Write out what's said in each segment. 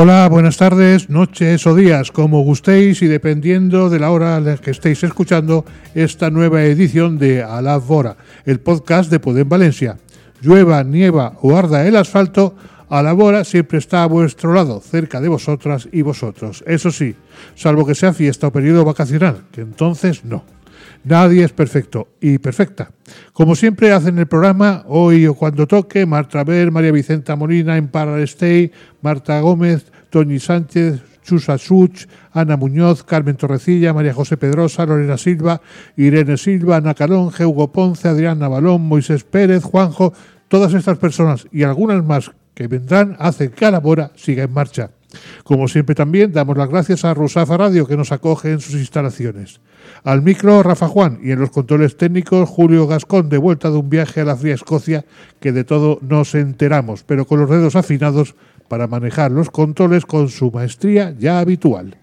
Hola, buenas tardes, noches o días, como gustéis y dependiendo de la hora en la que estéis escuchando esta nueva edición de Alabora, el podcast de Poder Valencia. Llueva, nieva o arda el asfalto, Alabora siempre está a vuestro lado, cerca de vosotras y vosotros. Eso sí, salvo que sea fiesta o periodo vacacional, que entonces no. Nadie es perfecto y perfecta. Como siempre hacen el programa, hoy o cuando toque, Marta Ver, María Vicenta Molina en Stay, Marta Gómez, Tony Sánchez, Chusa Such, Ana Muñoz, Carmen Torrecilla, María José Pedrosa, Lorena Silva, Irene Silva, Ana Calonge, Hugo Ponce, Adrián Navalón, Moisés Pérez, Juanjo, todas estas personas y algunas más que vendrán hacen que la siga en marcha. Como siempre también damos las gracias a Rusafa Radio que nos acoge en sus instalaciones. Al micro Rafa Juan y en los controles técnicos Julio Gascón de vuelta de un viaje a la fría Escocia que de todo nos enteramos, pero con los dedos afinados para manejar los controles con su maestría ya habitual.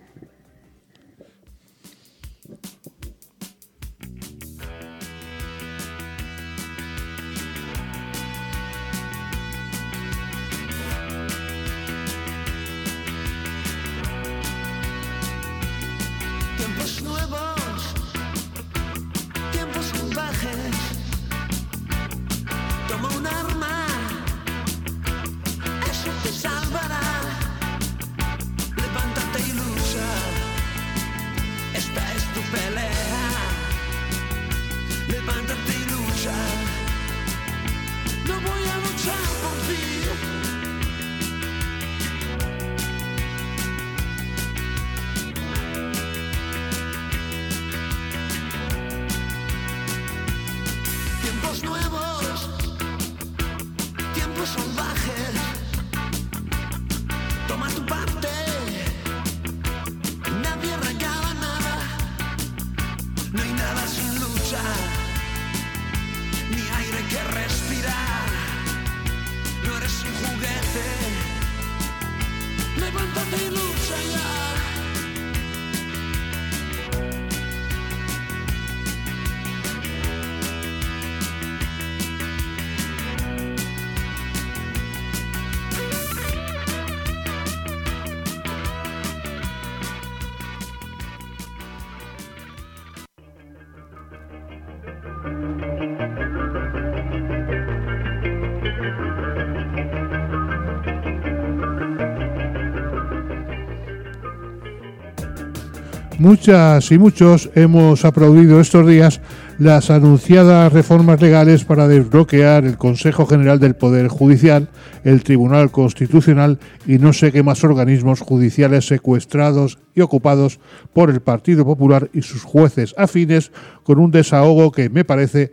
Muchas y muchos hemos aplaudido estos días las anunciadas reformas legales para desbloquear el Consejo General del Poder Judicial, el Tribunal Constitucional y no sé qué más organismos judiciales secuestrados y ocupados por el Partido Popular y sus jueces afines con un desahogo que me parece,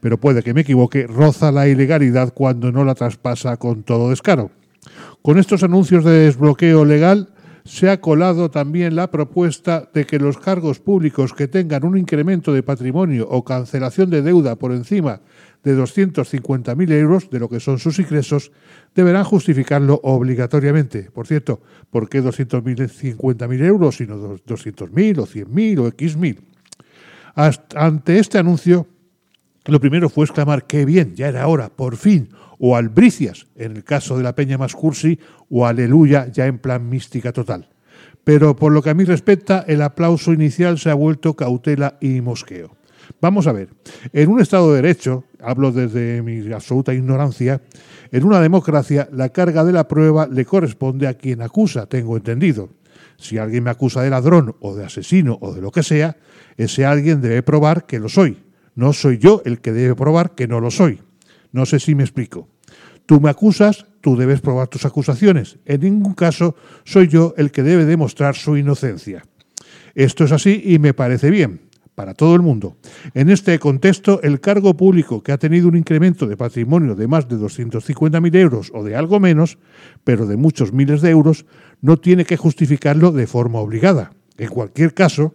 pero puede que me equivoque, roza la ilegalidad cuando no la traspasa con todo descaro. Con estos anuncios de desbloqueo legal, se ha colado también la propuesta de que los cargos públicos que tengan un incremento de patrimonio o cancelación de deuda por encima de 250.000 euros de lo que son sus ingresos deberán justificarlo obligatoriamente. Por cierto, ¿por qué 250.000 euros sino 200.000 o 100.000 o X.000? Ante este anuncio, lo primero fue exclamar, qué bien, ya era hora, por fin, o albricias, en el caso de la Peña Mascursi, o aleluya, ya en plan mística total. Pero por lo que a mí respecta, el aplauso inicial se ha vuelto cautela y mosqueo. Vamos a ver, en un Estado de Derecho, hablo desde mi absoluta ignorancia, en una democracia la carga de la prueba le corresponde a quien acusa, tengo entendido. Si alguien me acusa de ladrón o de asesino o de lo que sea, ese alguien debe probar que lo soy. No soy yo el que debe probar que no lo soy. No sé si me explico. Tú me acusas, tú debes probar tus acusaciones. En ningún caso soy yo el que debe demostrar su inocencia. Esto es así y me parece bien para todo el mundo. En este contexto, el cargo público que ha tenido un incremento de patrimonio de más de 250.000 euros o de algo menos, pero de muchos miles de euros, no tiene que justificarlo de forma obligada. En cualquier caso,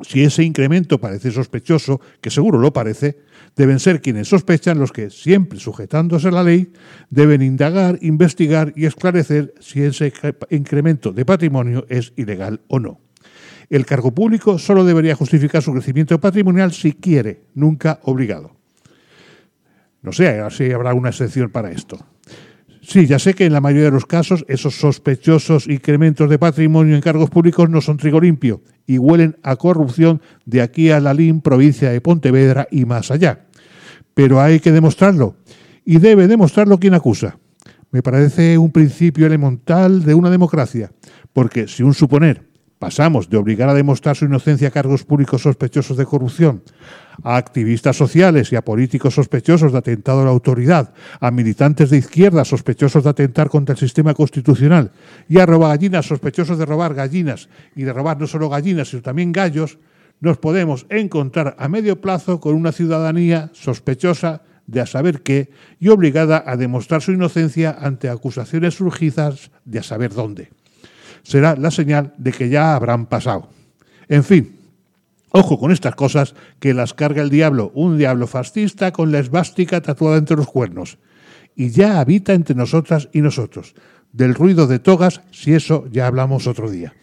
si ese incremento parece sospechoso, que seguro lo parece, deben ser quienes sospechan los que, siempre sujetándose a la ley, deben indagar, investigar y esclarecer si ese incremento de patrimonio es ilegal o no. El cargo público solo debería justificar su crecimiento patrimonial si quiere, nunca obligado. No sé si habrá una excepción para esto. Sí, ya sé que en la mayoría de los casos esos sospechosos incrementos de patrimonio en cargos públicos no son trigo limpio y huelen a corrupción de aquí a la LIM, provincia de Pontevedra y más allá. Pero hay que demostrarlo y debe demostrarlo quien acusa. Me parece un principio elemental de una democracia, porque si un suponer pasamos de obligar a demostrar su inocencia a cargos públicos sospechosos de corrupción, a activistas sociales y a políticos sospechosos de atentado a la autoridad, a militantes de izquierda sospechosos de atentar contra el sistema constitucional y a robagallinas sospechosos de robar gallinas y de robar no solo gallinas, sino también gallos, nos podemos encontrar a medio plazo con una ciudadanía sospechosa de a saber qué y obligada a demostrar su inocencia ante acusaciones surgidas de a saber dónde será la señal de que ya habrán pasado. En fin, ojo con estas cosas que las carga el diablo, un diablo fascista con la esvástica tatuada entre los cuernos. Y ya habita entre nosotras y nosotros. Del ruido de togas, si eso ya hablamos otro día.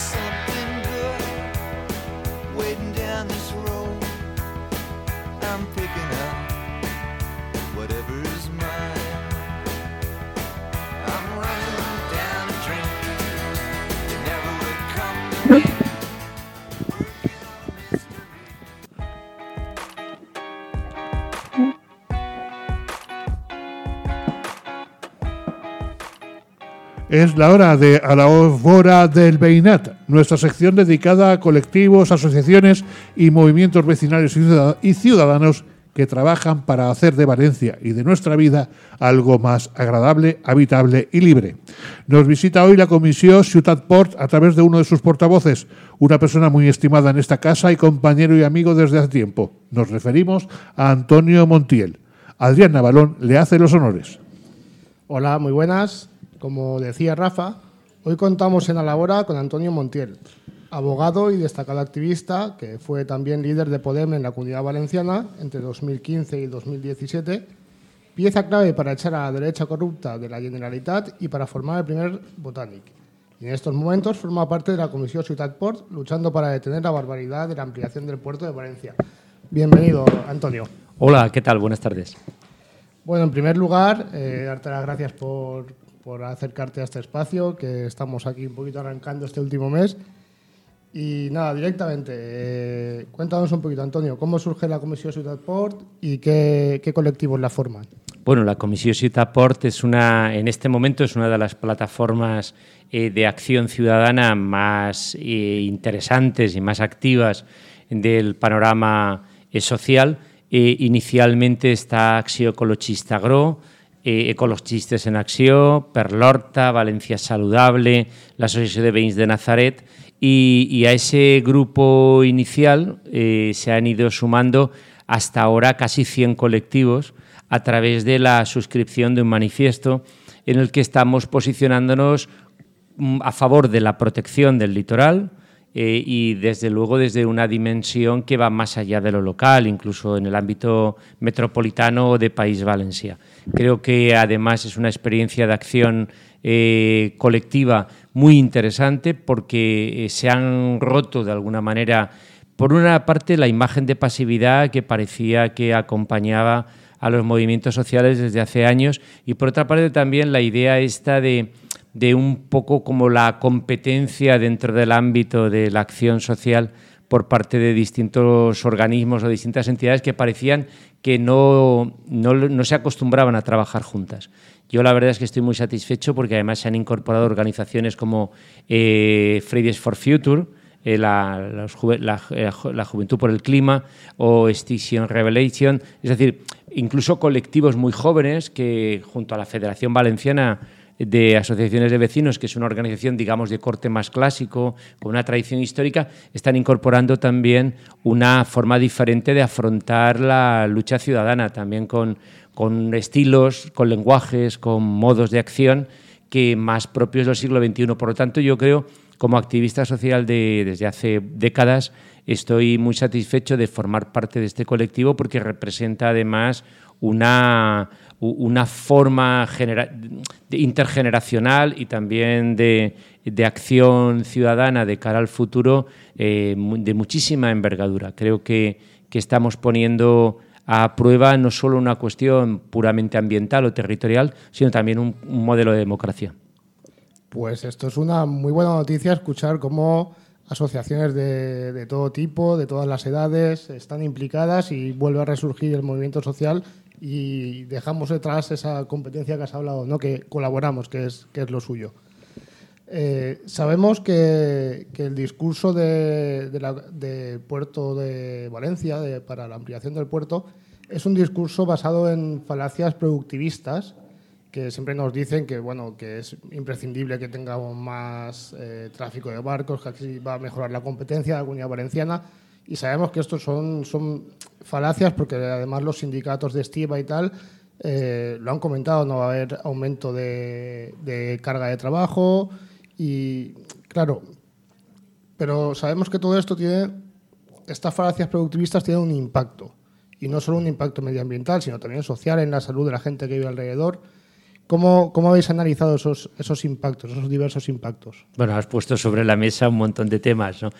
say Es la hora de A la Hora del Beinat, nuestra sección dedicada a colectivos, asociaciones y movimientos vecinales y ciudadanos que trabajan para hacer de Valencia y de nuestra vida algo más agradable, habitable y libre. Nos visita hoy la Comisión Ciutat Port a través de uno de sus portavoces, una persona muy estimada en esta casa y compañero y amigo desde hace tiempo. Nos referimos a Antonio Montiel. Adrián Navalón le hace los honores. Hola, muy buenas. Como decía Rafa, hoy contamos en Alabora con Antonio Montiel, abogado y destacado activista que fue también líder de Podem en la Comunidad Valenciana entre 2015 y 2017, pieza clave para echar a la derecha corrupta de la Generalitat y para formar el primer Botanic. Y en estos momentos forma parte de la Comisión Ciutat Port, luchando para detener la barbaridad de la ampliación del puerto de Valencia. Bienvenido, Antonio. Hola, ¿qué tal? Buenas tardes. Bueno, en primer lugar, eh, darte las gracias por, por acercarte a este espacio, que estamos aquí un poquito arrancando este último mes. Y nada, directamente, eh, cuéntanos un poquito, Antonio, ¿cómo surge la Comisión Ciudad Port y qué, colectivos la forman? Bueno, la Comisión Ciudad Port es una, en este momento es una de las plataformas eh, de acción ciudadana más eh, interesantes y más activas del panorama social inicialmente està Acció Ecologista Agro, eh, Ecologistes en Acció, per l'Horta, Valencia Saludable, l'Associació de Veïns de Nazaret, y, y, a ese grupo inicial eh, se han ido sumando hasta ahora casi 100 colectivos a través de la suscripción de un manifiesto en el que estamos posicionándonos mm, a favor de la protección del litoral, eh, y desde luego desde una dimensión que va más allá de lo local, incluso en el ámbito metropolitano de País Valencia. Creo que además es una experiencia de acción eh, colectiva muy interesante porque eh, se han roto de alguna manera, por una parte, la imagen de pasividad que parecía que acompañaba a los movimientos sociales desde hace años y por otra parte también la idea esta de de un poco como la competencia dentro del ámbito de la acción social por parte de distintos organismos o distintas entidades que parecían que no, no, se acostumbraban a trabajar juntas. Yo la verdad es que estoy muy satisfecho porque además se han incorporado organizaciones como eh, Fridays for Future, eh, la, la, la, Juventud por el Clima o Extinction Revelation, es decir, incluso colectivos muy jóvenes que junto a la Federación Valenciana de asociaciones de vecinos, que es una organización, digamos, de corte más clásico, con una tradición histórica, están incorporando también una forma diferente de afrontar la lucha ciudadana, también con, con estilos, con lenguajes, con modos de acción que más propios del siglo XXI. Por lo tanto, yo creo, como activista social de, desde hace décadas, estoy muy satisfecho de formar parte de este colectivo porque representa además una, una forma intergeneracional y también de, acción ciudadana de cara al futuro eh, de muchísima envergadura. Creo que, estamos poniendo a prueba no solo una cuestión puramente ambiental o territorial, sino también un, modelo de democracia. Pues esto es una muy buena noticia, escuchar cómo asociaciones de, todo tipo, de todas las edades, están implicadas y vuelve a resurgir el movimiento social y dejamos detrás esa competencia que has hablado, ¿no? que colaboramos, que es, que es lo suyo. Eh, sabemos que, el discurso de, Puerto de Valencia de, para la ampliación del puerto es un discurso basado en falacias productivistas que siempre nos dicen que bueno que es imprescindible que tengamos más eh, tráfico de barcos, que así va a mejorar la competencia de la comunidad valenciana. Y sabemos que estos son, son falacias porque además los sindicatos de estiva y tal eh, lo han comentado, no va a haber aumento de, carga de trabajo y claro, pero sabemos que todo esto tiene, estas falacias productivistas tienen un impacto. Y no solo un impacto medioambiental, sino también social en la salud de la gente que vive alrededor ¿Cómo, ¿Cómo, habéis analizado esos, esos impactos, esos diversos impactos? Bueno, has puesto sobre la mesa un montón de temas. ¿no?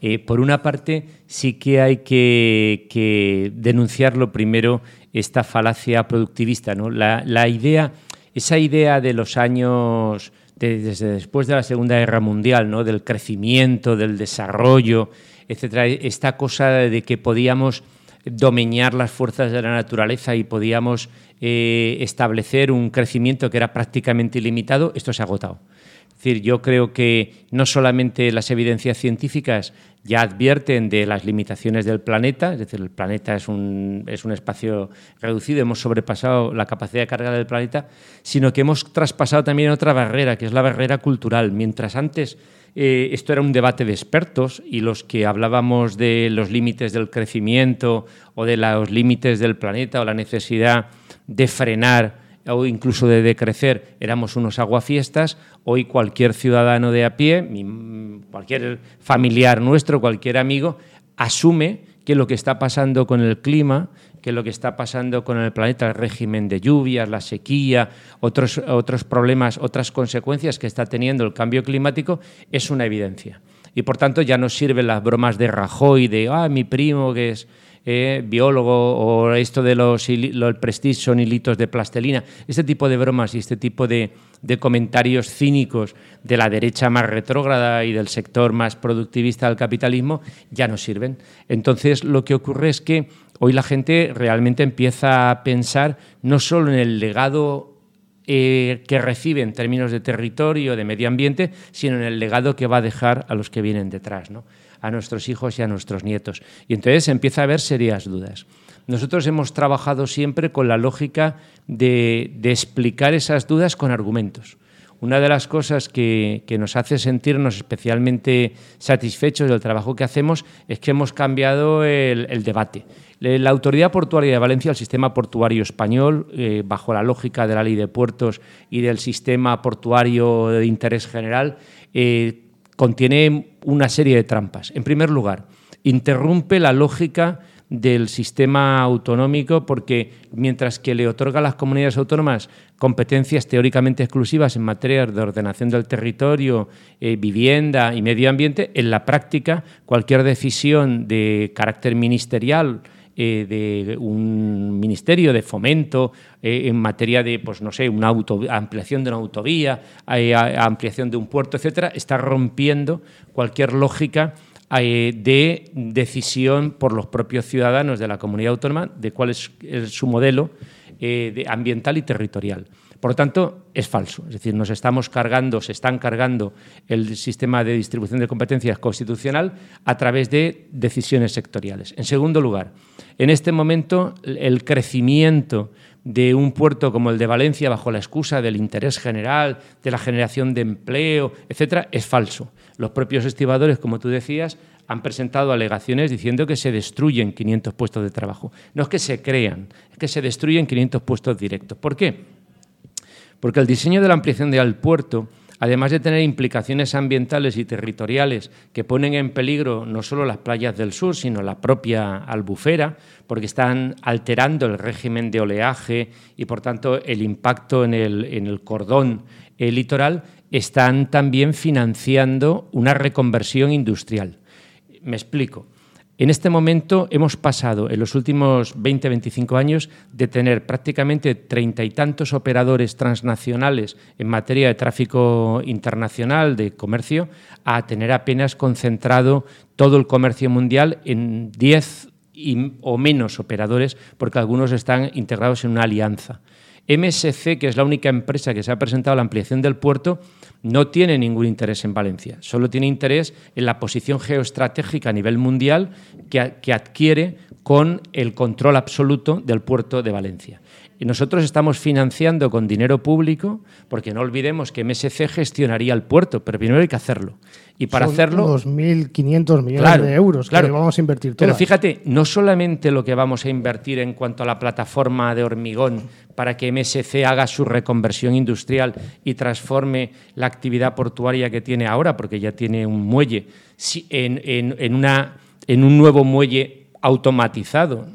Eh, por una parte, sí que hay que, que denunciarlo primero esta falacia productivista. ¿no? La, la, idea, esa idea de los años, desde después de la Segunda Guerra Mundial, ¿no? del crecimiento, del desarrollo, etcétera, esta cosa de que podíamos domeñar las fuerzas de la naturaleza y podíamos eh, establecer un crecimiento que era prácticamente ilimitado, esto se ha agotado. Es decir, yo creo que no solamente las evidencias científicas ya advierten de las limitaciones del planeta, es decir, el planeta es un, es un espacio reducido, hemos sobrepasado la capacidad de carga del planeta, sino que hemos traspasado también otra barrera, que es la barrera cultural. Mientras antes eh, esto era un debate de expertos y los que hablábamos de los límites del crecimiento o de los límites del planeta o la necesidad de frenar o incluso de decrecer, éramos unos aguafiestas, hoy cualquier ciudadano de a pie, cualquier familiar nuestro, cualquier amigo, asume que lo que está pasando con el clima, que lo que está pasando con el planeta, el régimen de lluvias, la sequía, otros, otros problemas, otras consecuencias que está teniendo el cambio climático, es una evidencia. Y por tanto ya no sirven las bromas de Rajoy, de, ah, mi primo que es eh, biólogo o esto de los el prestige son hilitos de plastelina. Este tipo de bromas y este tipo de, comentarios cínicos de la derecha más retrógrada y del sector más productivista del capitalismo ya no sirven. Entonces lo que ocurre es que hoy la gente realmente empieza a pensar no solo en el legado eh, que recibe en términos de territorio, de medio ambiente, sino en el legado que va a dejar a los que vienen detrás. ¿no? a nuestros hijos y a nuestros nietos. Y entonces empieza a haber serias dudas. nosotros hemos trabajado siempre con la lógica de, explicar esas dudas con argumentos. Una de las cosas que, nos hace sentirnos especialmente satisfechos del trabajo que hacemos es que hemos cambiado el debate. La Autoridad Portuaria de Valencia, el sistema portuario español, eh, bajo la lógica de la ley de puertos y del sistema portuario de interés general, eh, contiene una serie de trampas. En primer lugar, interrumpe la lógica del sistema autonómico porque mientras que le otorga a las comunidades autónomas competencias teóricamente exclusivas en materia de ordenación del territorio, eh, vivienda y medio ambiente, en la práctica cualquier decisión de carácter ministerial eh, de un ministerio de fomento eh, en materia de, pues no sé, una ampliación de una autovía, ampliación de un puerto, etcétera, está rompiendo cualquier lógica de decisión por los propios ciudadanos de la comunidad autónoma de cuál es, su modelo ambiental y territorial. Por lo tanto, es falso. Es decir, nos estamos cargando, se están cargando el sistema de distribución de competencias constitucional a través de decisiones sectoriales. En segundo lugar, en este momento el crecimiento de un puerto como el de Valencia bajo la excusa del interés general, de la generación de empleo, etcétera, es falso. Los propios estibadores, como tú decías, han presentado alegaciones diciendo que se destruyen 500 puestos de trabajo. No es que se crean, es que se destruyen 500 puestos directos. ¿Por qué? Porque el diseño de la ampliación del puerto, además de tener implicaciones ambientales y territoriales que ponen en peligro no solo las playas del sur, sino la propia albufera, porque están alterando el régimen de oleaje y, por tanto, el impacto en el, cordón litoral, están también financiando una reconversión industrial. Me explico. En este momento hemos pasado en los últimos 20-25 años de tener prácticamente treinta y tantos operadores transnacionales en materia de tráfico internacional, de comercio, a tener apenas concentrado todo el comercio mundial en 10 o menos operadores, porque algunos están integrados en una alianza. MSC, que es la única empresa que se ha presentado a la ampliación del puerto, no tiene ningún interés en Valencia, solo tiene interés en la posición geoestratégica a nivel mundial que, adquiere con el control absoluto del puerto de Valencia. Y nosotros estamos financiando con dinero público, porque no olvidemos que MSC gestionaría el puerto, pero primero hay que hacerlo. Y para Son hacerlo. 2.500 millones de euros que vamos a invertir todas. Pero fíjate, no solamente lo que vamos a invertir en cuanto a la plataforma de hormigón para que MSC haga su reconversión industrial y transforme la actividad portuaria que tiene ahora, porque ya tiene un muelle, en, un nuevo muelle automatizado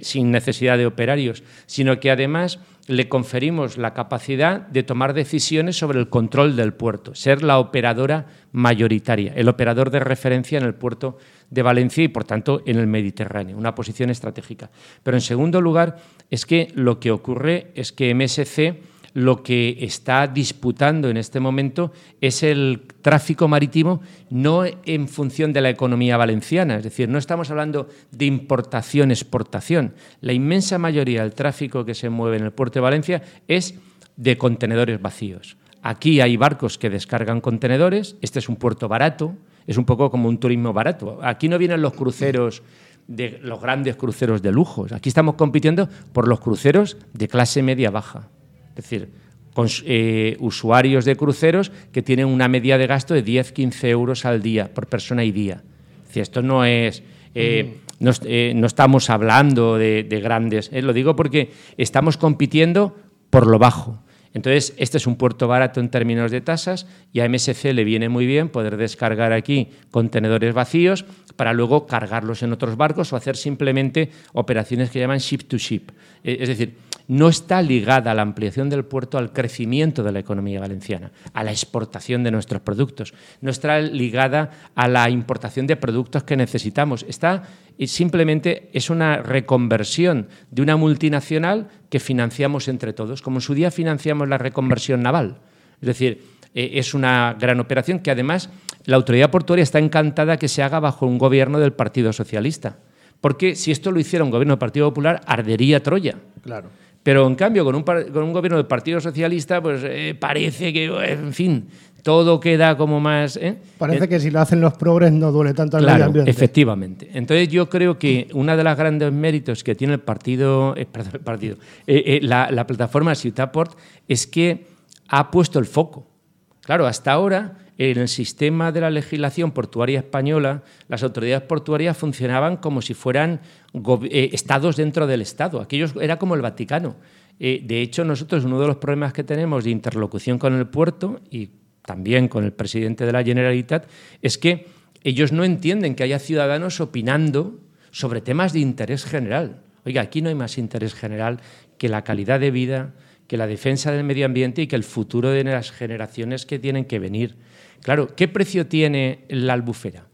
sin necesidad de operarios, sino que además le conferimos la capacidad de tomar decisiones sobre el control del puerto, ser la operadora mayoritaria, el operador de referencia en el puerto de Valencia y, por tanto, en el Mediterráneo, una posición estratégica. Pero, en segundo lugar, es que lo que ocurre es que MSC lo que está disputando en este momento es el tráfico marítimo no en función de la economía valenciana, es decir, no estamos hablando de importación-exportación. La inmensa mayoría del tráfico que se mueve en el puerto de Valencia es de contenedores vacíos. Aquí hay barcos que descargan contenedores, este es un puerto barato, es un poco como un turismo barato. Aquí no vienen los cruceros de los grandes cruceros de lujos. Aquí estamos compitiendo por los cruceros de clase media baja. Es decir, con eh, usuarios de cruceros que tienen una media de gasto de 10-15 euros al día, por persona y día. Es decir, esto no es... Eh, eh, no, estamos hablando de, grandes, lo digo porque estamos compitiendo por lo bajo. Entonces, este es un puerto barato en términos de tasas y a MSC le viene muy bien poder descargar aquí contenedores vacíos para luego cargarlos en otros barcos o hacer simplemente operaciones que llaman ship to ship. Es decir, no está ligada la ampliación del puerto al crecimiento de la economía valenciana, a la exportación de nuestros productos, no está ligada a la importación de productos que necesitamos, está simplemente es una reconversión de una multinacional que financiamos entre todos, como en su día financiamos la reconversión naval. Es decir, eh, es una gran operación que además la autoridad portuaria está encantada que se haga bajo un gobierno del Partido Socialista. Porque si esto lo hiciera un gobierno del Partido Popular, ardería Troya. Claro Pero en cambio, con un, con un gobierno del Partido Socialista, pues eh, parece que, en fin, todo queda como más... ¿eh? Parece que si lo hacen los progres no duele tanto al medio ambiente. efectivamente. Entonces yo creo que uno de los grandes méritos que tiene el partido, eh, perdón, el partido eh, la, la, plataforma Ciutaport es que ha puesto el foco. Claro, hasta ahora en el sistema de la legislación portuaria española, las autoridades portuarias funcionaban como si fueran estados dentro del Estado. Aquello era como el Vaticano. de hecho, nosotros uno de los problemas que tenemos de interlocución con el puerto y también con el presidente de la Generalitat, es que ellos no entienden que haya ciudadanos opinando sobre temas de interés general. Oiga, aquí no hay más interés general que la calidad de vida, que la defensa del medio ambiente y que el futuro de las generaciones que tienen que venir. Claro, ¿qué precio tiene la albufera?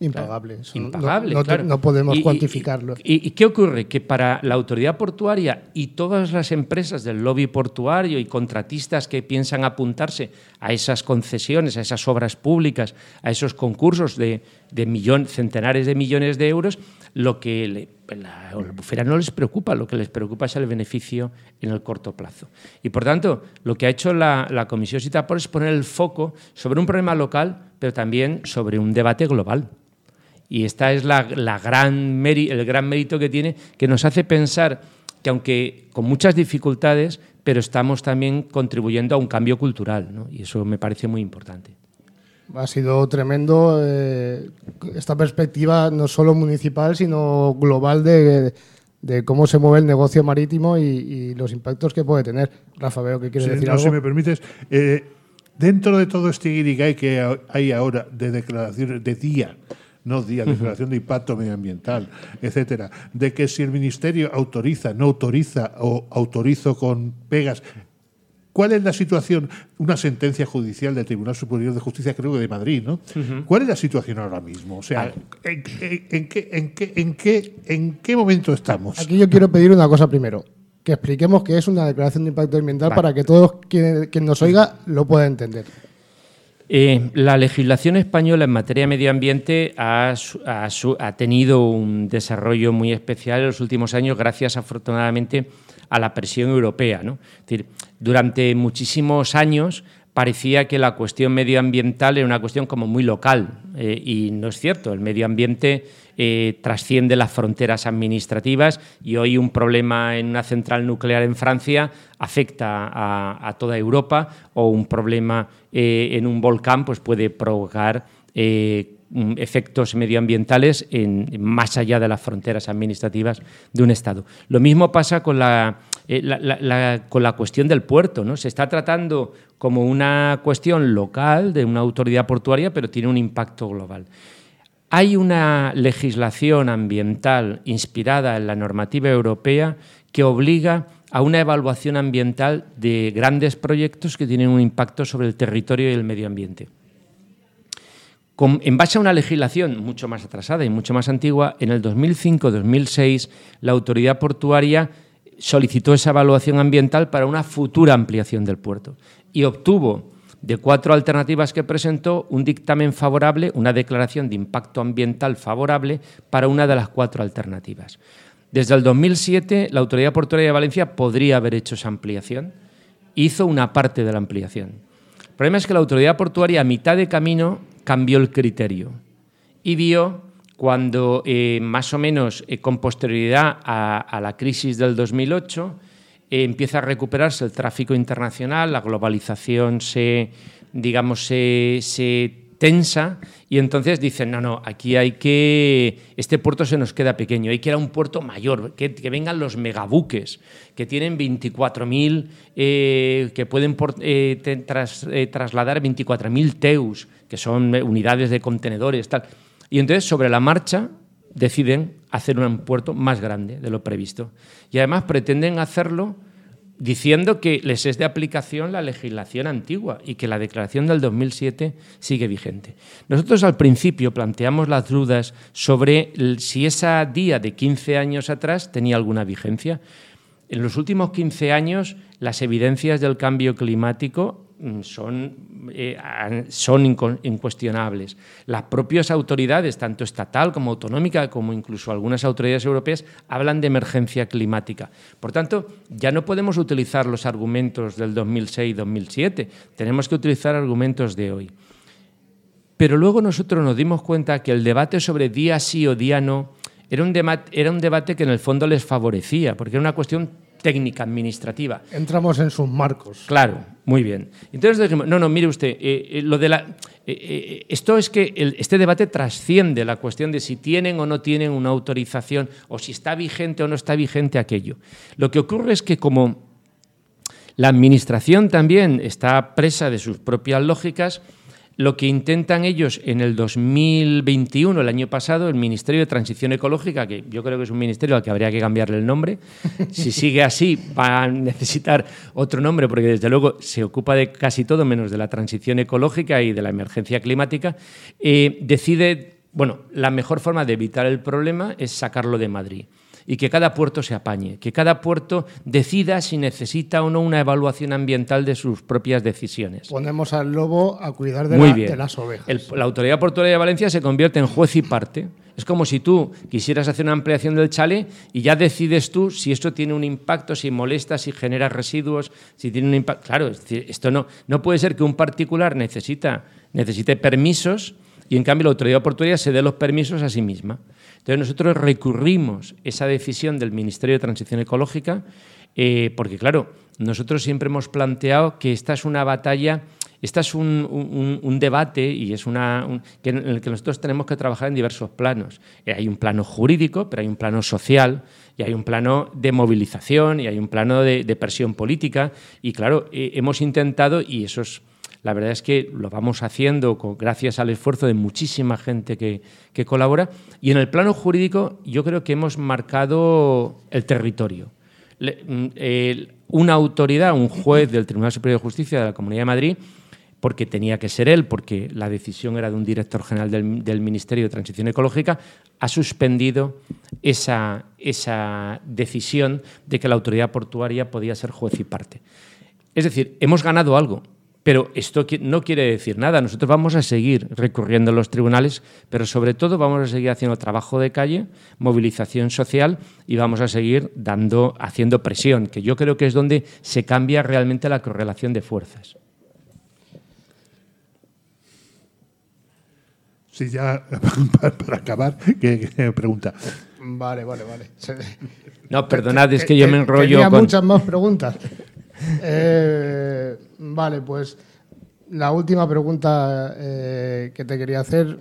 Impagable. Impagable, no, claro. no podemos cuantificarlo. Y, qué ocurre? Que para la autoridad portuaria y todas las empresas del lobby portuario y contratistas que piensan apuntarse a esas concesiones, a esas obras públicas, a esos concursos de, de centenares de millones de euros, lo que la albufera no les preocupa, lo que les preocupa es el beneficio en el corto plazo. Y por tanto, lo que ha hecho la, Comisión CITAPOR es poner el foco sobre un problema local, pero también sobre un debate global. Y esta es la, gran el gran mérito que tiene, que nos hace pensar que aunque con muchas dificultades, pero estamos también contribuyendo a un cambio cultural, y eso me parece muy importante. Ha sido tremendo eh, esta perspectiva no solo municipal, sino global de, cómo se mueve el negocio marítimo y, los impactos que puede tener. Rafa, veo que quieres decir algo. Si me permites, eh, dentro de todo este guirigay que hay ahora de declaraciones de día no día, declaración de impacto medioambiental, etcétera, de que si el ministerio autoriza, no autoriza o autorizo con pegas, ¿Cuál es la situación? Una sentencia judicial del Tribunal Superior de Justicia, creo que de Madrid, ¿no? ¿Cuál es la situación ahora mismo? O sea, ¿en, qué, en, qué, en, qué, ¿en qué momento estamos? Aquí yo quiero pedir una cosa primero. Que expliquemos qué es una declaración de impacto ambiental para que todos quien, quien nos oiga lo pueda entender. Eh, la legislación española en materia de medio ambiente ha, tenido un desarrollo muy especial en los últimos años, gracias afortunadamente a la presión europea. Durante muchísimos años parecía que la cuestión medioambiental era una cuestión como muy local, eh, y no es cierto. El medio ambiente eh, trasciende las fronteras administrativas y hoy un problema en una central nuclear en Francia afecta a, toda Europa o un problema eh, en un volcán pues puede provocar efectos medioambientales en, más allá de las fronteras administrativas de un Estado. Lo mismo pasa con la, con la cuestión del puerto. ¿no? Se está tratando como una cuestión local de una autoridad portuaria, pero tiene un impacto global. Hay una legislación ambiental inspirada en la normativa europea que obliga a una evaluación ambiental de grandes proyectos que tienen un impacto sobre el territorio y el medio ambiente. En base a una legislación mucho más atrasada y mucho más antigua, en el 2005-2006 la autoridad portuaria solicitó esa evaluación ambiental para una futura ampliación del puerto y obtuvo de cuatro alternativas que presentó, un dictamen favorable, una declaración de impacto ambiental favorable para una de las cuatro alternativas. Desde el 2007, la Autoridad Portuaria de Valencia podría haber hecho esa ampliación. Hizo una parte de la ampliación. El problema es que la Autoridad Portuaria, a mitad de camino, cambió el criterio y vio cuando, eh, más o menos eh, con posterioridad a la crisis del 2008, eh, empieza a recuperarse el tráfico internacional, la globalización se, digamos, se, tensa y entonces dicen, no, no, aquí hay que, este puerto se nos queda pequeño, hay que ir a un puerto mayor, que, vengan los megabuques, que tienen 24.000, eh, que pueden eh, trasladar 24.000 teus, que son unidades de contenedores, tal. Y entonces, sobre la marcha, deciden hacer un puerto más grande de lo previsto. Y además pretenden hacerlo diciendo que les es de aplicación la legislación antigua y que la declaración del 2007 sigue vigente. Nosotros al principio planteamos las dudas sobre si esa día de 15 años atrás tenía alguna vigencia. En los últimos 15 años las evidencias del cambio climático son eh, son incuestionables. Las propias autoridades, tanto estatal como autonómica, como incluso algunas autoridades europeas, hablan de emergencia climática. Por tanto, ya no podemos utilizar los argumentos del 2006-2007, tenemos que utilizar argumentos de hoy. Pero luego nosotros nos dimos cuenta que el debate sobre día sí o día no era un, era un debate que en el fondo les favorecía, porque era una cuestión técnica, administrativa. Entramos en sus marcos. Claro, muy bien. Entonces dijimos, no, no, mire usted, eh, eh, lo de la, eh, esto es que este debate trasciende la cuestión de si tienen o no tienen una autorización o si está vigente o no está vigente aquello. Lo que ocurre es que como la administración también está presa de sus propias lógicas, lo que intentan ellos en el 2021, el año pasado, el Ministerio de Transición Ecológica, que yo creo que es un ministerio al que habría que cambiarle el nombre, si sigue así va a necesitar otro nombre, porque desde luego se ocupa de casi todo menos de la transición ecológica y de la emergencia climática, eh, decide, bueno, la mejor forma de evitar el problema es sacarlo de Madrid y que cada puerto se apañe, que cada puerto decida si necesita o no una evaluación ambiental de sus propias decisiones. Ponemos al lobo a cuidar de, las ovejas. la Autoridad Portuaria de Valencia se convierte en juez y parte. Es como si tú quisieras hacer una ampliación del chale y ya decides tú si esto tiene un impacto, si molesta, si genera residuos, si tiene un impacto. Claro, esto no, no puede ser que un particular necesita, necesite permisos y en cambio la autoridad portuaria se dé los permisos a sí misma. Entonces nosotros recurrimos esa decisión del Ministerio de Transición Ecológica eh, porque, claro, nosotros siempre hemos planteado que esta es una batalla, esta es un, debate y es una, en el que nosotros tenemos que trabajar en diversos planos. Eh, hay un plano jurídico, pero hay un plano social y hay un plano de movilización y hay un plano de, presión política. Y, claro, eh, hemos intentado, y eso es la verdad es que lo vamos haciendo gracias al esfuerzo de muchísima gente que, colabora. Y en el plano jurídico yo creo que hemos marcado el territorio. Mm, una autoridad, un juez del Tribunal Superior de Justicia de la Comunidad de Madrid, porque tenía que ser él, porque la decisión era de un director general del, Ministerio de Transición Ecológica, ha suspendido esa, esa decisión de que la autoridad portuaria podía ser juez y parte. Es decir, hemos ganado algo, pero esto no quiere decir nada. Nosotros vamos a seguir recurriendo a los tribunales, pero sobre todo vamos a seguir haciendo trabajo de calle, movilización social y vamos a seguir dando, haciendo presión, que yo creo que es donde se cambia realmente la correlación de fuerzas. Sí, ya para, acabar, ¿qué, pregunta? Vale, vale, vale. No, perdonad, es que yo me enrollo. Tenía muchas más preguntas. Eh, vale, pues la última pregunta eh, que te quería hacer.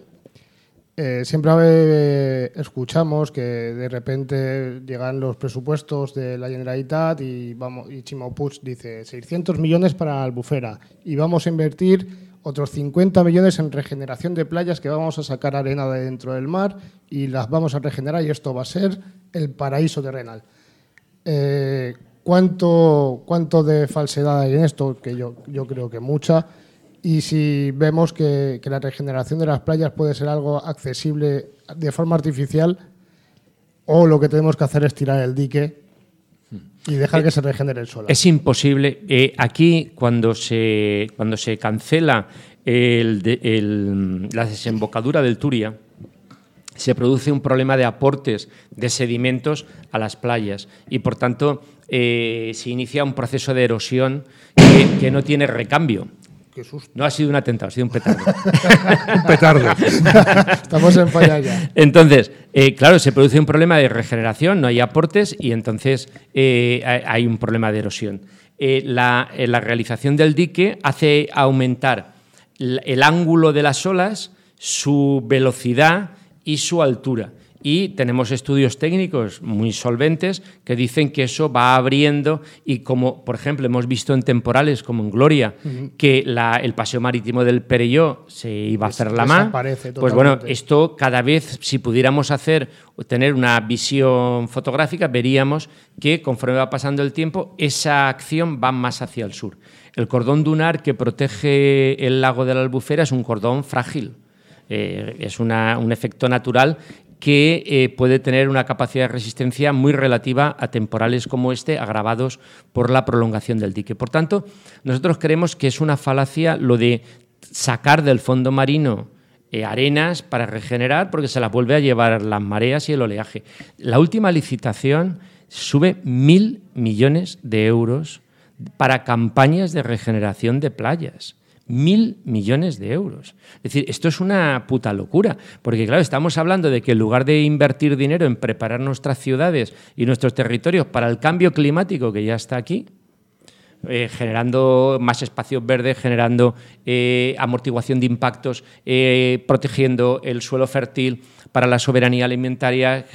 Eh, siempre escuchamos que de repente llegan los presupuestos de la Generalitat y, vamos, y Chimo dice 600 millones para Albufera y vamos a invertir otros 50 millones en regeneración de playas que vamos a sacar arena de dentro del mar y las vamos a regenerar y esto va a ser el paraíso terrenal. Eh, ¿Cuánto, ¿Cuánto de falsedad hay en esto? Que yo, yo creo que mucha. Y si vemos que, la regeneración de las playas puede ser algo accesible de forma artificial, o lo que tenemos que hacer es tirar el dique y dejar que se regenere el suelo. Es imposible. Eh, aquí, cuando se, cuando se cancela la desembocadura del Turia, se produce un problema de aportes de sedimentos a las playas y, por tanto, eh, se inicia un proceso de erosión que, no tiene recambio. No ha sido un atentado, ha sido un petardo. un petardo. Estamos en falla ya. Entonces, eh, claro, se produce un problema de regeneración, no hay aportes y entonces eh, hay un problema de erosión. La, la, realización del dique hace aumentar el ángulo de las olas, su velocidad y su altura. Y tenemos estudios técnicos muy solventes que dicen que eso va abriendo y como, por ejemplo, hemos visto en temporales como en Gloria, que el paseo marítimo del Perelló se iba a hacer la más. Pues bueno, esto cada vez, si pudiéramos hacer, tener una visión fotográfica, veríamos que conforme va pasando el tiempo, esa acción va más hacia el sur. El cordón dunar que protege el lago de la Albufera es un cordón frágil. Eh, es un efecto natural que eh, puede tener una capacidad de resistencia muy relativa a temporales como este, agravados por la prolongación del dique. Por tanto, nosotros creemos que es una falacia lo de sacar del fondo marino eh, arenas para regenerar, porque se las vuelve a llevar las mareas y el oleaje. La última licitación sube mil millones de euros para campañas de regeneración de playas mil millones de euros. Es decir, esto es una puta locura, porque claro, estamos hablando de que en lugar de invertir dinero en preparar nuestras ciudades y nuestros territorios para el cambio climático que ya está aquí, eh, generando más espacios verdes, generando eh, amortiguación de impactos, eh, protegiendo el suelo fértil para la soberanía alimentaria,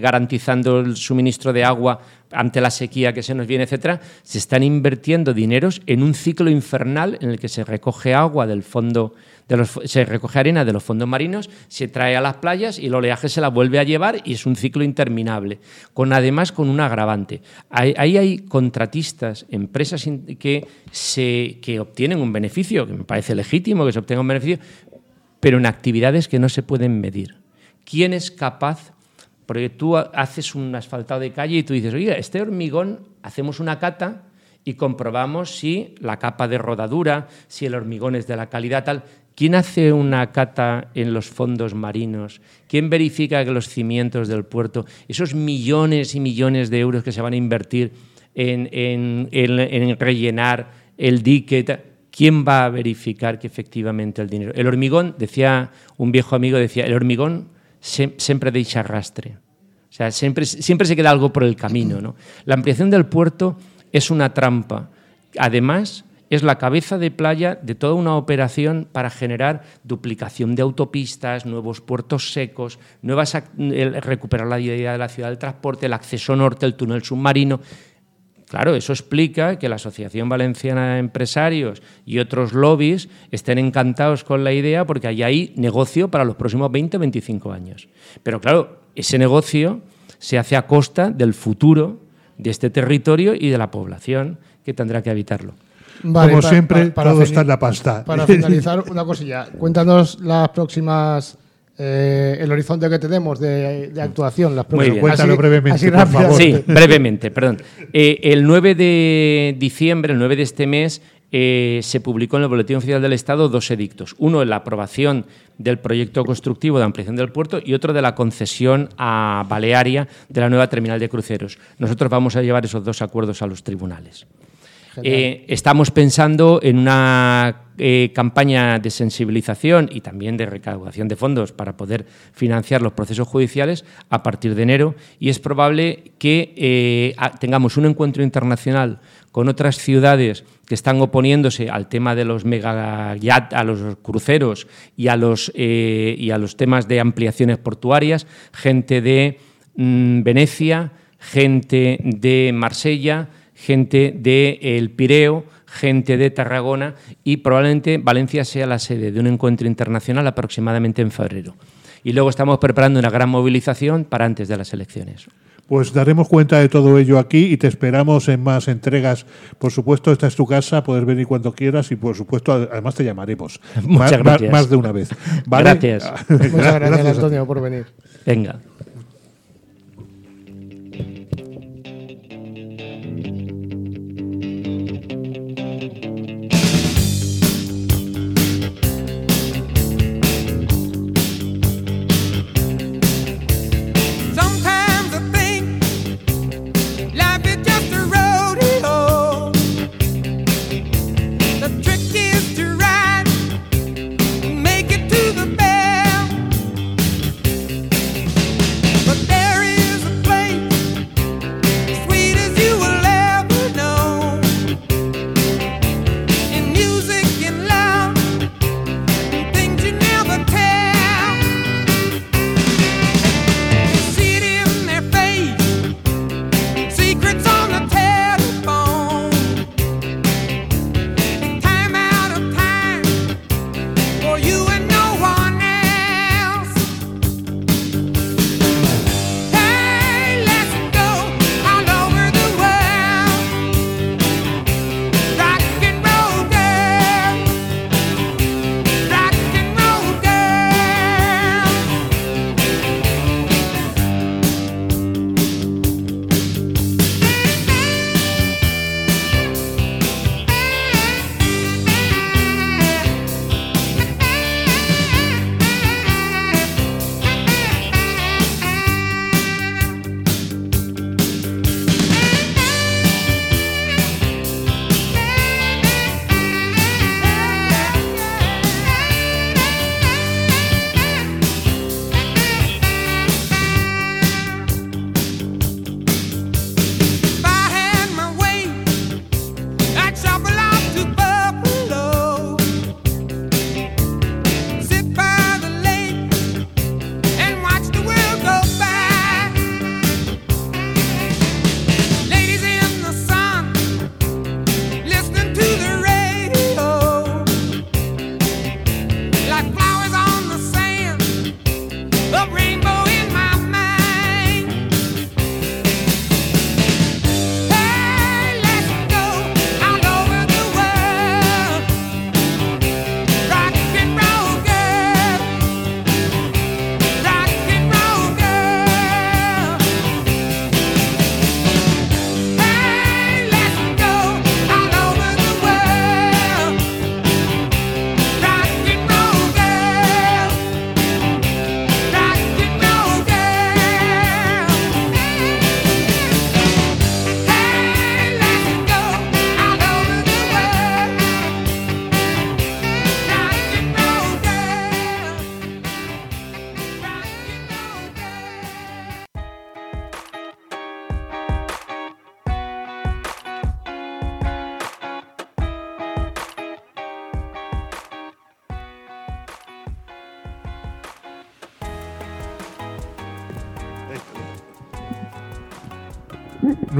garantizando el suministro de agua ante la sequía que se nos viene, etcétera, se están invirtiendo dineros en un ciclo infernal en el que se recoge agua del fondo, de los, se recoge arena de los fondos marinos, se trae a las playas y el oleaje se la vuelve a llevar y es un ciclo interminable, con además con un agravante. Ahí, hay contratistas, empresas que, se, que obtienen un beneficio, que me parece legítimo que se obtenga un beneficio, pero en actividades que no se pueden medir. ¿Quién es capaz porque tú haces un asfaltado de calle y tú dices, oye, este hormigón, hacemos una cata y comprobamos si la capa de rodadura, si el hormigón es de la calidad tal. ¿Quién hace una cata en los fondos marinos? ¿Quién verifica que los cimientos del puerto, esos millones y millones de euros que se van a invertir en, rellenar el dique, ¿quién va a verificar que efectivamente el dinero? El hormigón, decía un viejo amigo, decía, el hormigón siempre deja arrastre. O sea, siempre, siempre se queda algo por el camino. ¿no? La ampliación del puerto es una trampa. Además, es la cabeza de playa de toda una operación para generar duplicación de autopistas, nuevos puertos secos, nuevas, recuperar la idea de la ciudad del transporte, el acceso norte, el túnel submarino. Claro, eso explica que la Asociación Valenciana de Empresarios y otros lobbies estén encantados con la idea porque hay ahí negocio para los próximos 20 o 25 años. Pero claro, ese negocio se hace a costa del futuro de este territorio y de la población que tendrá que habitarlo. Como siempre, todo está en la pasta. Para finalizar, una cosilla. Cuéntanos las próximas eh, el horizonte que tenemos de, actuación. Las Muy bien. Cuéntalo brevemente, por favor. Sí, brevemente, perdón. Eh, el 9 de diciembre, el 9 de este mes, eh, se publicó en el Boletín Oficial del Estado dos edictos. Uno, la aprobación del proyecto constructivo de ampliación del puerto y otro de la concesión a Balearia de la nueva terminal de cruceros. Nosotros vamos a llevar esos dos acuerdos a los tribunales. Eh, estamos pensando en una eh, campaña de sensibilización y también de recaudación de fondos para poder financiar los procesos judiciales a partir de enero y es probable que eh, tengamos un encuentro internacional con otras ciudades que están oponiéndose al tema de los megayat, a los cruceros y a los, y a los temas de ampliaciones portuarias, gente de mm, Venecia, gente de Marsella, gente de El Pireo, gente de Tarragona y probablemente Valencia sea la sede de un encuentro internacional aproximadamente en febrero. Y luego estamos preparando una gran movilización para antes de las elecciones. Pues daremos cuenta de todo ello aquí y te esperamos en más entregas. Por supuesto, esta es tu casa, puedes venir cuando quieras y por supuesto, además te llamaremos. Muchas más, gracias. Más de una vez. Gracias. Muchas gracias, Antonio, por venir. Venga.